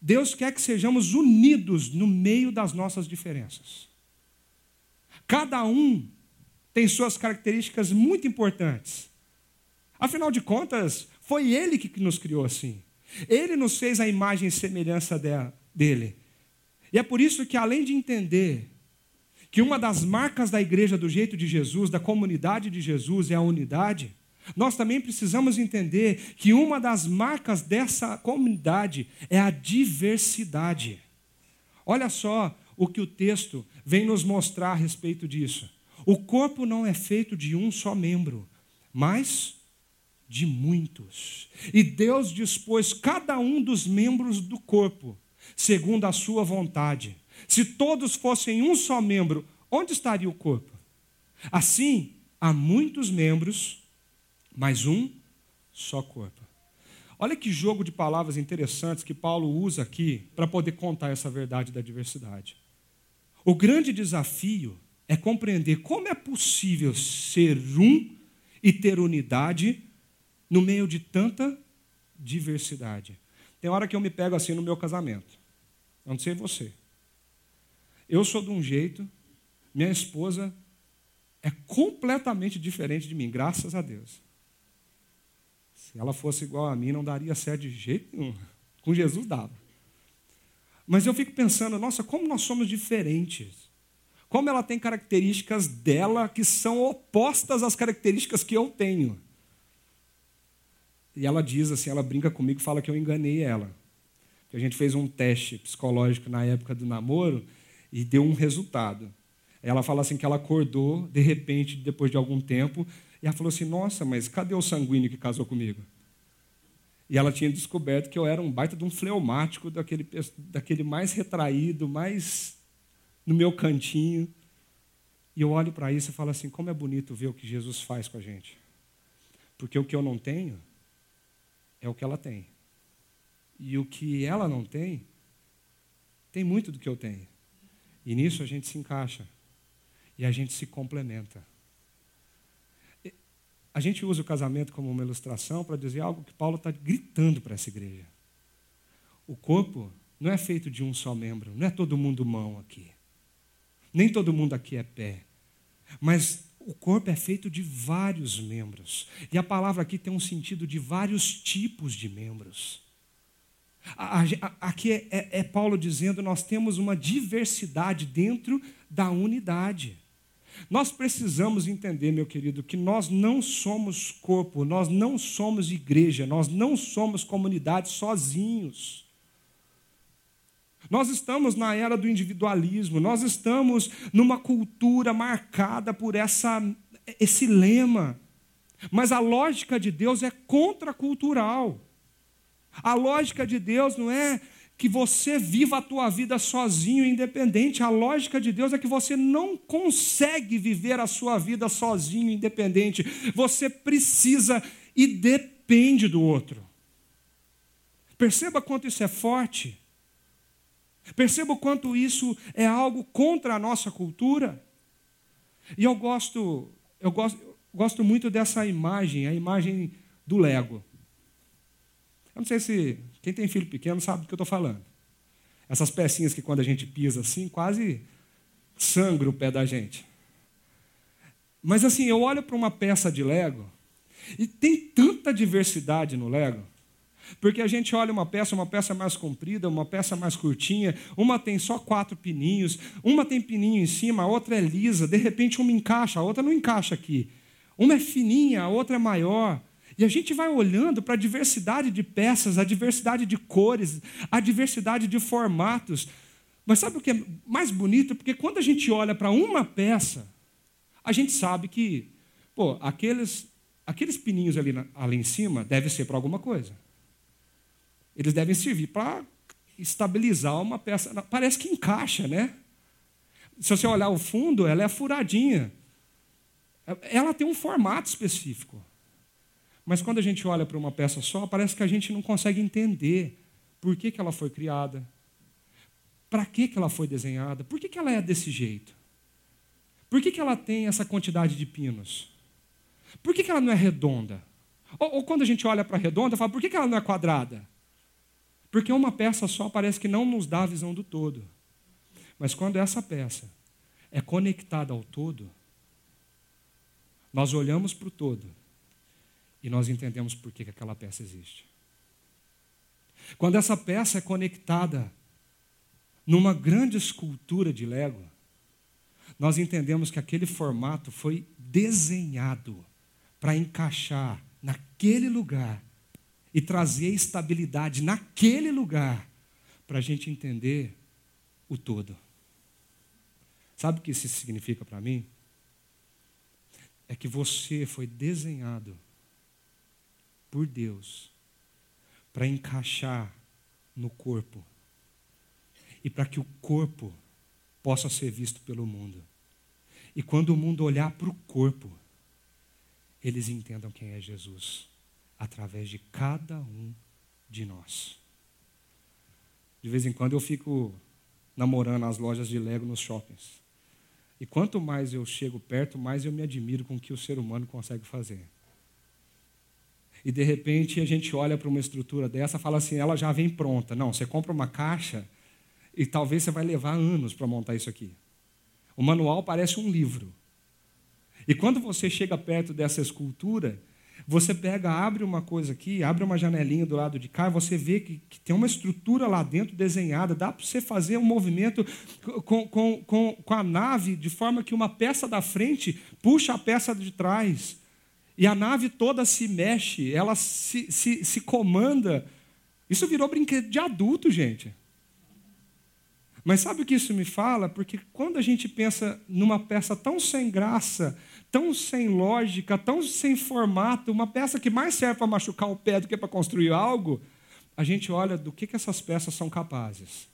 [SPEAKER 2] Deus quer que sejamos unidos no meio das nossas diferenças. Cada um tem suas características muito importantes. Afinal de contas, foi Ele que nos criou assim. Ele nos fez a imagem e semelhança dele. E é por isso que, além de entender que uma das marcas da igreja do jeito de Jesus, da comunidade de Jesus, é a unidade, nós também precisamos entender que uma das marcas dessa comunidade é a diversidade. Olha só o que o texto vem nos mostrar a respeito disso. O corpo não é feito de um só membro, mas de muitos. E Deus dispôs cada um dos membros do corpo segundo a sua vontade. Se todos fossem um só membro, onde estaria o corpo? Assim, há muitos membros mas um só corpo. Olha que jogo de palavras interessantes que Paulo usa aqui para poder contar essa verdade da diversidade. O grande desafio é compreender como é possível ser um e ter unidade no meio de tanta diversidade. Tem hora que eu me pego assim no meu casamento. Eu não sei você. Eu sou de um jeito, minha esposa é completamente diferente de mim, graças a Deus. Se ela fosse igual a mim, não daria certo de jeito nenhum. Com Jesus dava. Mas eu fico pensando, nossa, como nós somos diferentes. Como ela tem características dela que são opostas às características que eu tenho. E ela diz assim, ela brinca comigo fala que eu enganei ela. Que a gente fez um teste psicológico na época do namoro e deu um resultado. Ela fala assim que ela acordou, de repente, depois de algum tempo, e ela falou assim: Nossa, mas cadê o sanguíneo que casou comigo? E ela tinha descoberto que eu era um baita de um fleumático, daquele, daquele mais retraído, mais no meu cantinho. E eu olho para isso e falo assim: como é bonito ver o que Jesus faz com a gente. Porque o que eu não tenho é o que ela tem. E o que ela não tem, tem muito do que eu tenho. E nisso a gente se encaixa. E a gente se complementa. A gente usa o casamento como uma ilustração para dizer algo que Paulo está gritando para essa igreja. O corpo não é feito de um só membro, não é todo mundo mão aqui. Nem todo mundo aqui é pé. Mas o corpo é feito de vários membros. E a palavra aqui tem um sentido de vários tipos de membros. Aqui é, é, é Paulo dizendo: nós temos uma diversidade dentro da unidade. Nós precisamos entender, meu querido, que nós não somos corpo, nós não somos igreja, nós não somos comunidade sozinhos. Nós estamos na era do individualismo, nós estamos numa cultura marcada por essa, esse lema. Mas a lógica de Deus é contracultural. A lógica de Deus não é que você viva a tua vida sozinho, independente. A lógica de Deus é que você não consegue viver a sua vida sozinho, independente. Você precisa e depende do outro. Perceba quanto isso é forte. Perceba o quanto isso é algo contra a nossa cultura. E eu gosto, eu gosto, eu gosto muito dessa imagem, a imagem do Lego. Eu não sei se quem tem filho pequeno sabe do que eu estou falando. Essas pecinhas que quando a gente pisa assim, quase sangra o pé da gente. Mas assim, eu olho para uma peça de Lego e tem tanta diversidade no Lego. Porque a gente olha uma peça, uma peça mais comprida, uma peça mais curtinha, uma tem só quatro pininhos, uma tem pininho em cima, a outra é lisa, de repente uma encaixa, a outra não encaixa aqui. Uma é fininha, a outra é maior. E a gente vai olhando para a diversidade de peças, a diversidade de cores, a diversidade de formatos. Mas sabe o que é mais bonito? Porque quando a gente olha para uma peça, a gente sabe que, pô, aqueles, aqueles pininhos ali, ali em cima devem ser para alguma coisa. Eles devem servir para estabilizar uma peça. Parece que encaixa, né? Se você olhar o fundo, ela é furadinha. Ela tem um formato específico. Mas quando a gente olha para uma peça só, parece que a gente não consegue entender por que, que ela foi criada, para que, que ela foi desenhada, por que, que ela é desse jeito, por que, que ela tem essa quantidade de pinos, por que, que ela não é redonda. Ou, ou quando a gente olha para a redonda, fala, por que, que ela não é quadrada? Porque uma peça só parece que não nos dá a visão do todo. Mas quando essa peça é conectada ao todo, nós olhamos para o todo e nós entendemos por que aquela peça existe. Quando essa peça é conectada numa grande escultura de Lego, nós entendemos que aquele formato foi desenhado para encaixar naquele lugar e trazer estabilidade naquele lugar para a gente entender o todo. Sabe o que isso significa para mim? É que você foi desenhado por Deus para encaixar no corpo e para que o corpo possa ser visto pelo mundo. E quando o mundo olhar para o corpo, eles entendam quem é Jesus através de cada um de nós. De vez em quando eu fico namorando as lojas de Lego nos shoppings. E quanto mais eu chego perto, mais eu me admiro com o que o ser humano consegue fazer. E de repente a gente olha para uma estrutura dessa fala assim: ela já vem pronta. Não, você compra uma caixa e talvez você vai levar anos para montar isso aqui. O manual parece um livro. E quando você chega perto dessa escultura, você pega, abre uma coisa aqui, abre uma janelinha do lado de cá, você vê que, que tem uma estrutura lá dentro desenhada. Dá para você fazer um movimento com, com, com, com a nave de forma que uma peça da frente puxa a peça de trás. E a nave toda se mexe, ela se, se, se comanda. Isso virou brinquedo de adulto, gente. Mas sabe o que isso me fala? Porque quando a gente pensa numa peça tão sem graça, tão sem lógica, tão sem formato, uma peça que mais serve para machucar o pé do que para construir algo, a gente olha do que, que essas peças são capazes.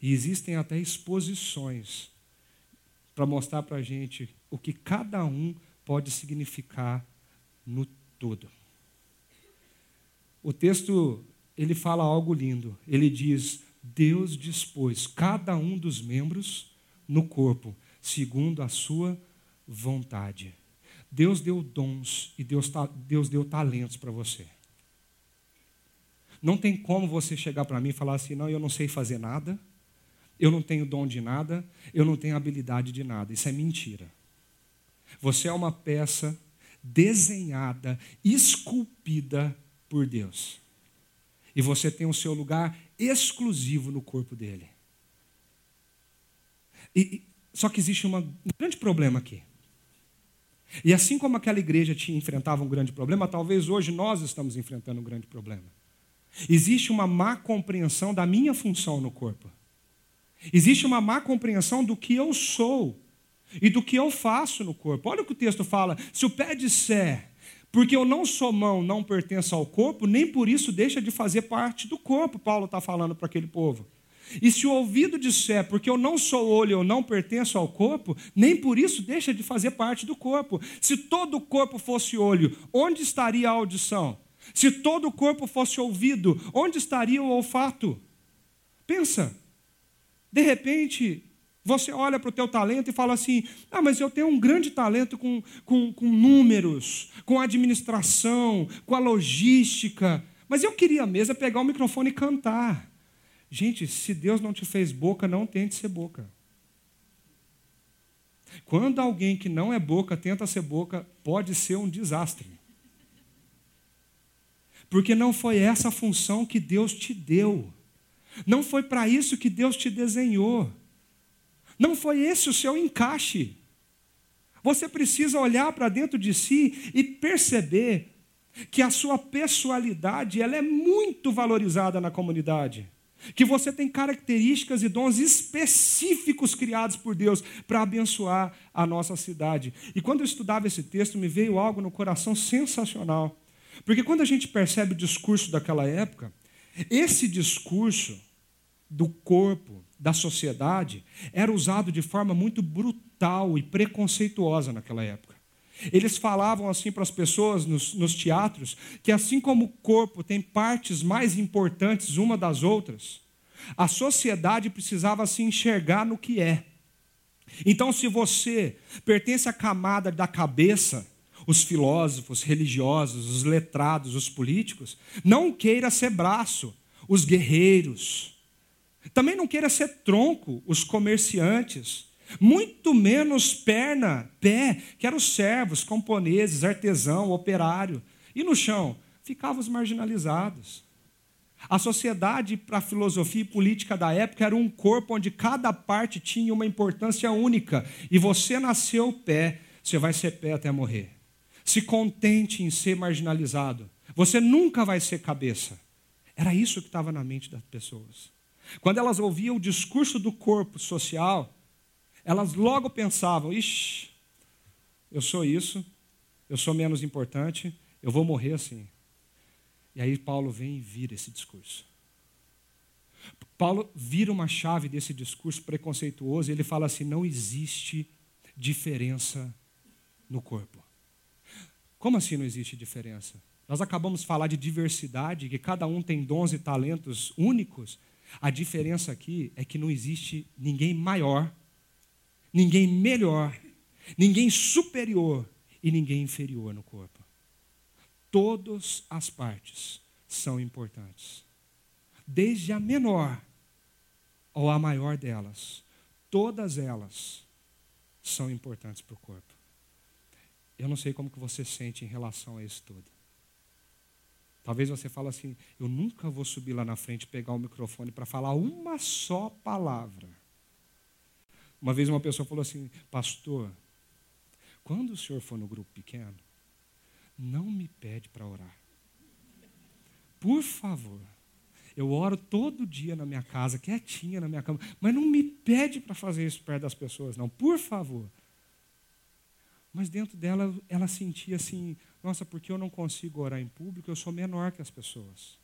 [SPEAKER 2] E existem até exposições para mostrar para a gente o que cada um pode significar no todo. O texto ele fala algo lindo. Ele diz: Deus dispôs cada um dos membros no corpo, segundo a sua vontade. Deus deu dons e Deus, Deus deu talentos para você. Não tem como você chegar para mim e falar assim: não, eu não sei fazer nada, eu não tenho dom de nada, eu não tenho habilidade de nada. Isso é mentira. Você é uma peça desenhada, esculpida por Deus. E você tem o seu lugar exclusivo no corpo dele. E, só que existe uma, um grande problema aqui. E assim como aquela igreja tinha, enfrentava um grande problema, talvez hoje nós estamos enfrentando um grande problema. Existe uma má compreensão da minha função no corpo. Existe uma má compreensão do que eu sou e do que eu faço no corpo. Olha o que o texto fala: se o pé disser, porque eu não sou mão, não pertenço ao corpo, nem por isso deixa de fazer parte do corpo, Paulo está falando para aquele povo. E se o ouvido disser, porque eu não sou olho, eu não pertenço ao corpo, nem por isso deixa de fazer parte do corpo. Se todo o corpo fosse olho, onde estaria a audição? Se todo o corpo fosse ouvido, onde estaria o olfato? Pensa. De repente, você olha para o teu talento e fala assim: ah, mas eu tenho um grande talento com, com, com números, com administração, com a logística. Mas eu queria mesmo pegar o microfone e cantar. Gente, se Deus não te fez boca, não tente ser boca. Quando alguém que não é boca tenta ser boca, pode ser um desastre. Porque não foi essa função que Deus te deu. Não foi para isso que Deus te desenhou. Não foi esse o seu encaixe. Você precisa olhar para dentro de si e perceber que a sua pessoalidade ela é muito valorizada na comunidade. Que você tem características e dons específicos criados por Deus para abençoar a nossa cidade. E quando eu estudava esse texto, me veio algo no coração sensacional. Porque quando a gente percebe o discurso daquela época, esse discurso do corpo, da sociedade era usado de forma muito brutal e preconceituosa naquela época. Eles falavam assim para as pessoas nos, nos, teatros que, assim como o corpo tem partes mais importantes uma das outras, a sociedade precisava se enxergar no que é. Então, se você pertence à camada da cabeça, os filósofos, religiosos, os letrados, os políticos, não queira ser braço, os guerreiros, também não queira ser tronco, os comerciantes, muito menos perna, pé, que eram os servos, camponeses, artesão, operário. E no chão, ficavam os marginalizados. A sociedade para a filosofia e política da época era um corpo onde cada parte tinha uma importância única. E você nasceu pé, você vai ser pé até morrer. Se contente em ser marginalizado. Você nunca vai ser cabeça. Era isso que estava na mente das pessoas. Quando elas ouviam o discurso do corpo social, elas logo pensavam: ixi, eu sou isso, eu sou menos importante, eu vou morrer assim. E aí Paulo vem e vira esse discurso. Paulo vira uma chave desse discurso preconceituoso e ele fala assim: não existe diferença no corpo. Como assim não existe diferença? Nós acabamos de falar de diversidade, que cada um tem dons e talentos únicos, a diferença aqui é que não existe ninguém maior ninguém melhor, ninguém superior e ninguém inferior no corpo. Todas as partes são importantes. Desde a menor ou a maior delas, todas elas são importantes para o corpo. Eu não sei como que você sente em relação a isso tudo. Talvez você fale assim: eu nunca vou subir lá na frente pegar o microfone para falar uma só palavra. Uma vez uma pessoa falou assim: Pastor, quando o senhor for no grupo pequeno, não me pede para orar. Por favor. Eu oro todo dia na minha casa, quietinha na minha cama, mas não me pede para fazer isso perto das pessoas, não, por favor. Mas dentro dela, ela sentia assim: nossa, porque eu não consigo orar em público, eu sou menor que as pessoas.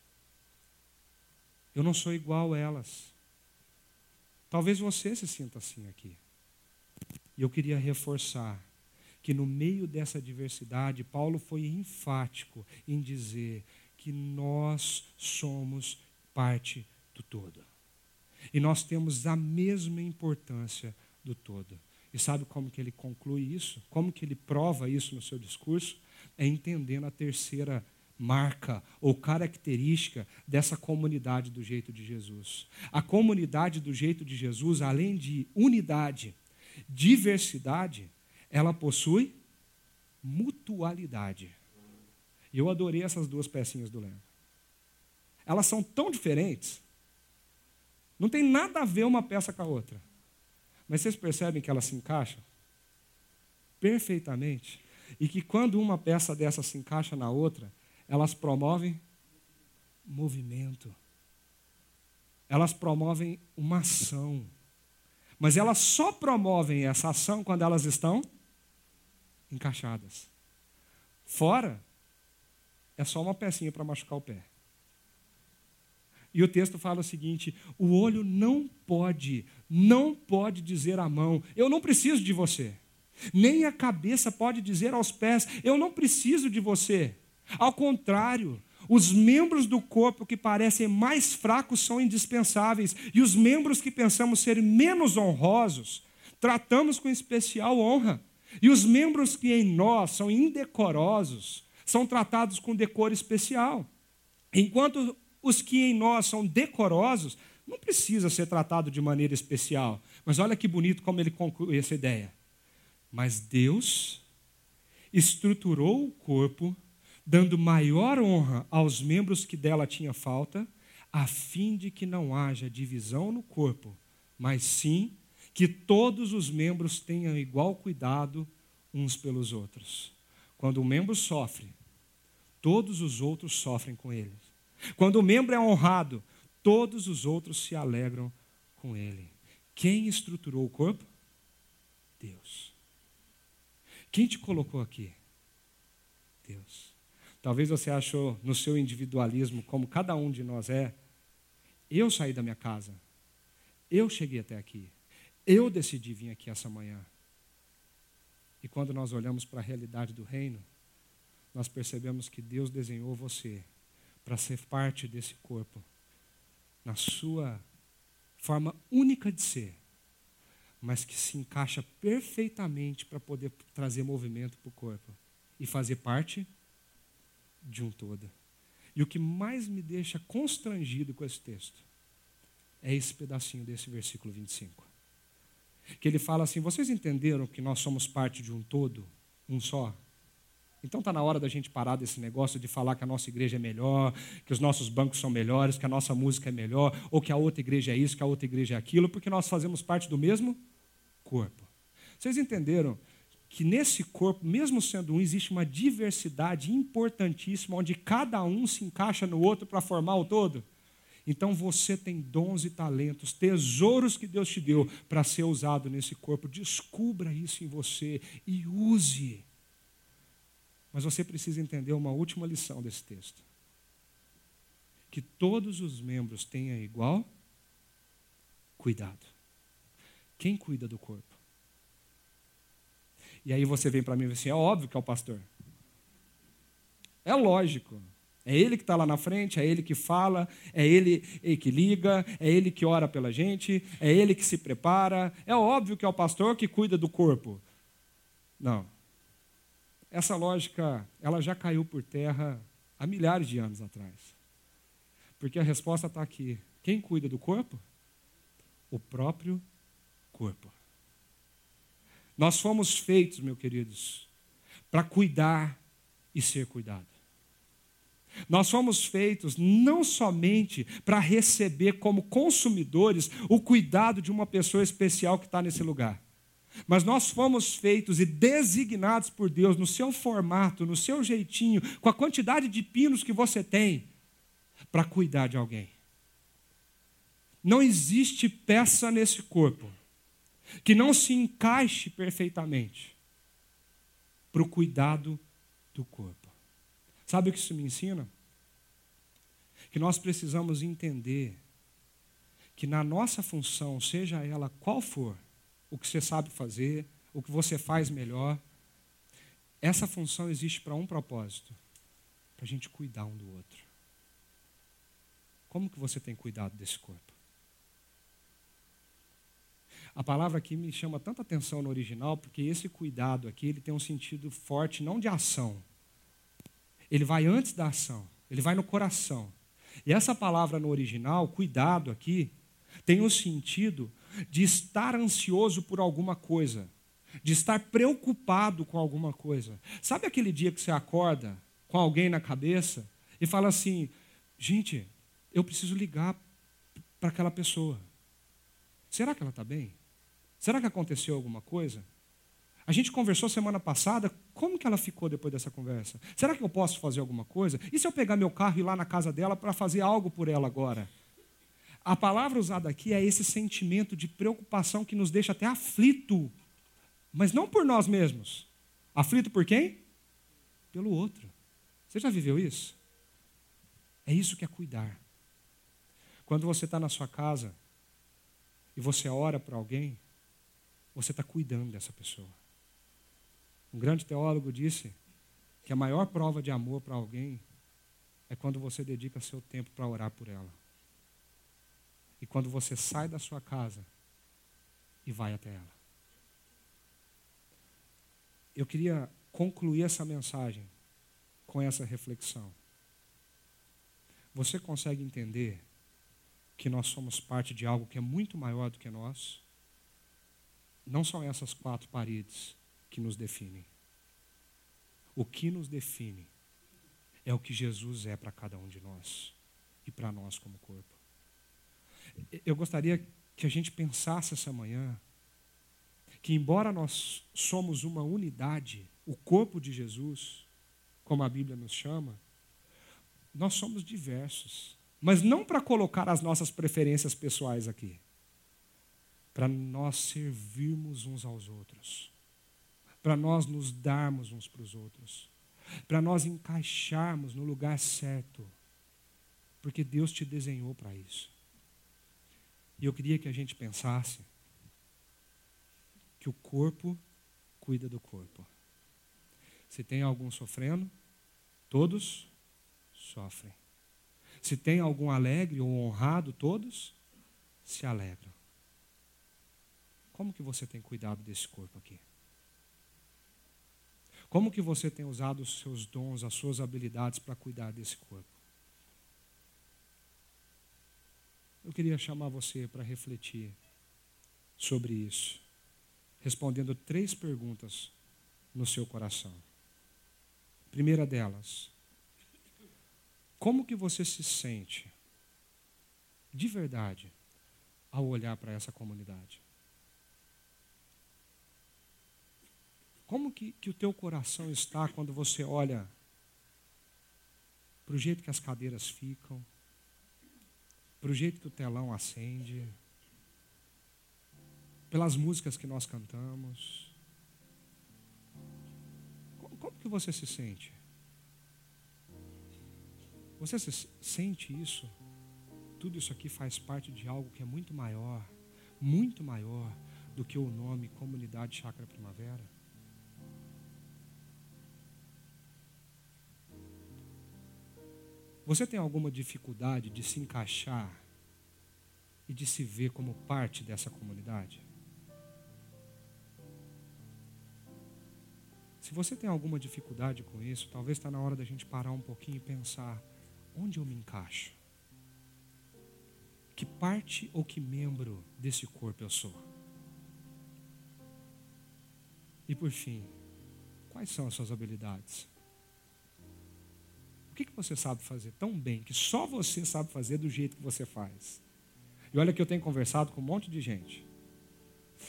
[SPEAKER 2] Eu não sou igual a elas. Talvez você se sinta assim aqui. E eu queria reforçar que no meio dessa diversidade, Paulo foi enfático em dizer que nós somos parte do todo. E nós temos a mesma importância do todo. E sabe como que ele conclui isso? Como que ele prova isso no seu discurso? É entendendo a terceira marca ou característica dessa comunidade do jeito de Jesus. A comunidade do jeito de Jesus, além de unidade, diversidade, ela possui mutualidade. E eu adorei essas duas pecinhas do Lembro. Elas são tão diferentes. Não tem nada a ver uma peça com a outra. Mas vocês percebem que elas se encaixam? Perfeitamente. E que quando uma peça dessa se encaixa na outra, elas promovem movimento. Elas promovem uma ação. Mas elas só promovem essa ação quando elas estão encaixadas. Fora, é só uma pecinha para machucar o pé. E o texto fala o seguinte: o olho não pode, não pode dizer à mão, eu não preciso de você. Nem a cabeça pode dizer aos pés, eu não preciso de você. Ao contrário, os membros do corpo que parecem mais fracos são indispensáveis, e os membros que pensamos ser menos honrosos, tratamos com especial honra. E os membros que em nós são indecorosos, são tratados com decoro especial. Enquanto os que em nós são decorosos, não precisa ser tratado de maneira especial. Mas olha que bonito como ele conclui essa ideia. Mas Deus estruturou o corpo, dando maior honra aos membros que dela tinha falta, a fim de que não haja divisão no corpo, mas sim que todos os membros tenham igual cuidado uns pelos outros. Quando um membro sofre, todos os outros sofrem com ele. Quando o membro é honrado, todos os outros se alegram com ele. Quem estruturou o corpo? Deus. Quem te colocou aqui? Deus. Talvez você achou no seu individualismo, como cada um de nós é, eu saí da minha casa, eu cheguei até aqui, eu decidi vir aqui essa manhã. E quando nós olhamos para a realidade do reino, nós percebemos que Deus desenhou você para ser parte desse corpo, na sua forma única de ser, mas que se encaixa perfeitamente para poder trazer movimento para o corpo e fazer parte de um todo. E o que mais me deixa constrangido com esse texto é esse pedacinho desse versículo 25. Que ele fala assim: vocês entenderam que nós somos parte de um todo, um só? Então está na hora da gente parar desse negócio de falar que a nossa igreja é melhor, que os nossos bancos são melhores, que a nossa música é melhor, ou que a outra igreja é isso, que a outra igreja é aquilo, porque nós fazemos parte do mesmo corpo. Vocês entenderam que nesse corpo, mesmo sendo um, existe uma diversidade importantíssima, onde cada um se encaixa no outro para formar o todo? Então você tem dons e talentos, tesouros que Deus te deu para ser usado nesse corpo. Descubra isso em você e use. Mas você precisa entender uma última lição desse texto: que todos os membros tenham igual cuidado. Quem cuida do corpo? E aí você vem para mim e assim: é óbvio que é o pastor. É lógico. É Ele que está lá na frente, é Ele que fala, é Ele que liga, é Ele que ora pela gente, é Ele que se prepara. É óbvio que é o pastor que cuida do corpo. Não. Essa lógica, ela já caiu por terra há milhares de anos atrás. Porque a resposta está aqui. Quem cuida do corpo? O próprio corpo. Nós fomos feitos, meus queridos, para cuidar e ser cuidado. Nós fomos feitos não somente para receber como consumidores o cuidado de uma pessoa especial que está nesse lugar, mas nós fomos feitos e designados por Deus no seu formato, no seu jeitinho, com a quantidade de pinos que você tem, para cuidar de alguém. Não existe peça nesse corpo que não se encaixe perfeitamente para o cuidado do corpo. Sabe o que isso me ensina? Que nós precisamos entender que na nossa função, seja ela qual for, o que você sabe fazer, o que você faz melhor, essa função existe para um propósito: para a gente cuidar um do outro. Como que você tem cuidado desse corpo? A palavra aqui me chama tanta atenção no original, porque esse cuidado aqui ele tem um sentido forte, não de ação. Ele vai antes da ação, ele vai no coração. E essa palavra no original, cuidado aqui, tem o um sentido de estar ansioso por alguma coisa, de estar preocupado com alguma coisa. Sabe aquele dia que você acorda com alguém na cabeça e fala assim: gente, eu preciso ligar para aquela pessoa. Será que ela está bem? Será que aconteceu alguma coisa? A gente conversou semana passada, como que ela ficou depois dessa conversa? Será que eu posso fazer alguma coisa? E se eu pegar meu carro e ir lá na casa dela para fazer algo por ela agora? A palavra usada aqui é esse sentimento de preocupação que nos deixa até aflito, mas não por nós mesmos. Aflito por quem? Pelo outro. Você já viveu isso? É isso que é cuidar. Quando você está na sua casa e você ora para alguém, você está cuidando dessa pessoa. Um grande teólogo disse que a maior prova de amor para alguém é quando você dedica seu tempo para orar por ela. E quando você sai da sua casa e vai até ela. Eu queria concluir essa mensagem com essa reflexão. Você consegue entender que nós somos parte de algo que é muito maior do que nós? Não são essas quatro paredes que nos definem. O que nos define é o que Jesus é para cada um de nós e para nós como corpo. Eu gostaria que a gente pensasse essa manhã que, embora nós somos uma unidade, o corpo de Jesus, como a Bíblia nos chama, nós somos diversos, mas não para colocar as nossas preferências pessoais aqui para nós servirmos uns aos outros, para nós nos darmos uns para os outros, para nós encaixarmos no lugar certo, porque Deus te desenhou para isso. E eu queria que a gente pensasse que o corpo cuida do corpo. Se tem algum sofrendo, todos sofrem. Se tem algum alegre ou honrado, todos se alegram. Como que você tem cuidado desse corpo aqui? Como que você tem usado os seus dons, as suas habilidades para cuidar desse corpo? Eu queria chamar você para refletir sobre isso, respondendo três perguntas no seu coração. Primeira delas, como que você se sente de verdade ao olhar para essa comunidade? Como que, que o teu coração está quando você olha para o jeito que as cadeiras ficam, para o jeito que o telão acende, pelas músicas que nós cantamos? Como, como que você se sente? Você se sente isso? Tudo isso aqui faz parte de algo que é muito maior, muito maior do que o nome Comunidade Chácara Primavera? Você tem alguma dificuldade de se encaixar e de se ver como parte dessa comunidade? Se você tem alguma dificuldade com isso, talvez está na hora da gente parar um pouquinho e pensar: onde eu me encaixo? Que parte ou que membro desse corpo eu sou? E por fim, quais são as suas habilidades? O que, que você sabe fazer tão bem que só você sabe fazer do jeito que você faz? E olha que eu tenho conversado com um monte de gente.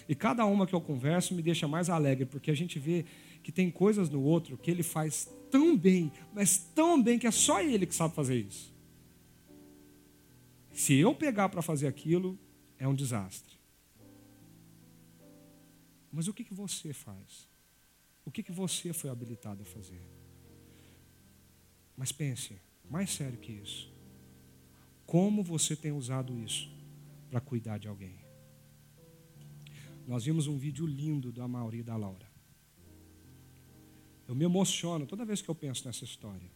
[SPEAKER 2] E cada uma que eu converso me deixa mais alegre, porque a gente vê que tem coisas no outro que ele faz tão bem, mas tão bem que é só ele que sabe fazer isso. Se eu pegar para fazer aquilo, é um desastre. Mas o que, que você faz? O que, que você foi habilitado a fazer? Mas pense, mais sério que isso. Como você tem usado isso para cuidar de alguém? Nós vimos um vídeo lindo do Amauri e da Laura. Eu me emociono toda vez que eu penso nessa história.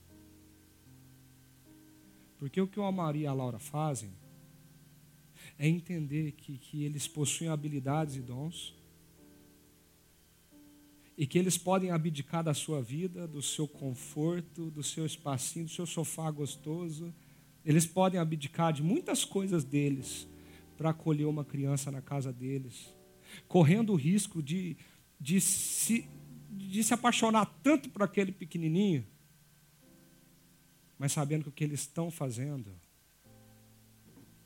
[SPEAKER 2] Porque o que o Amauri e a Laura fazem é entender que, que eles possuem habilidades e dons e que eles podem abdicar da sua vida, do seu conforto, do seu espacinho, do seu sofá gostoso. Eles podem abdicar de muitas coisas deles para acolher uma criança na casa deles, correndo o risco de, de, se, de se apaixonar tanto por aquele pequenininho, mas sabendo que o que eles estão fazendo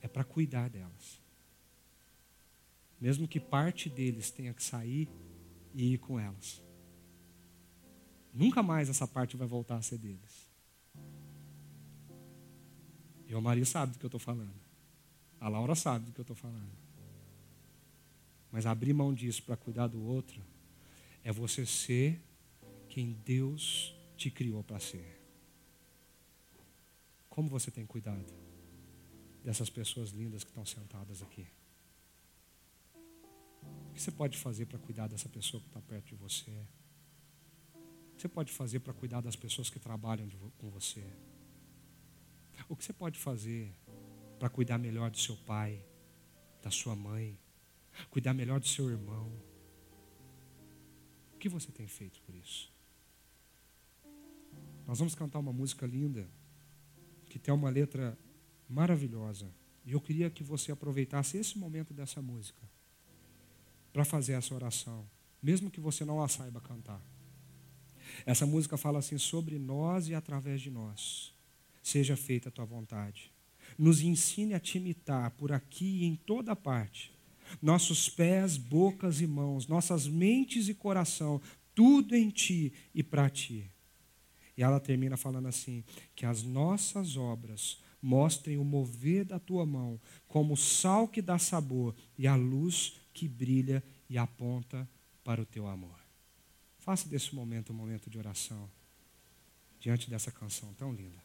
[SPEAKER 2] é para cuidar delas. Mesmo que parte deles tenha que sair e ir com elas. Nunca mais essa parte vai voltar a ser deles. E o Maria sabe do que eu estou falando. A Laura sabe do que eu estou falando. Mas abrir mão disso para cuidar do outro é você ser quem Deus te criou para ser. Como você tem cuidado dessas pessoas lindas que estão sentadas aqui? O que você pode fazer para cuidar dessa pessoa que está perto de você? O que você pode fazer para cuidar das pessoas que trabalham com você? O que você pode fazer para cuidar melhor do seu pai, da sua mãe, cuidar melhor do seu irmão? O que você tem feito por isso? Nós vamos cantar uma música linda, que tem uma letra maravilhosa. E eu queria que você aproveitasse esse momento dessa música para fazer essa oração, mesmo que você não a saiba cantar. Essa música fala assim: sobre nós e através de nós. Seja feita a tua vontade. Nos ensine a te imitar por aqui e em toda parte. Nossos pés, bocas e mãos, nossas mentes e coração, tudo em ti e para ti. E ela termina falando assim: que as nossas obras mostrem o mover da tua mão, como o sal que dá sabor e a luz que brilha e aponta para o teu amor. Faça desse momento um momento de oração diante dessa canção tão linda.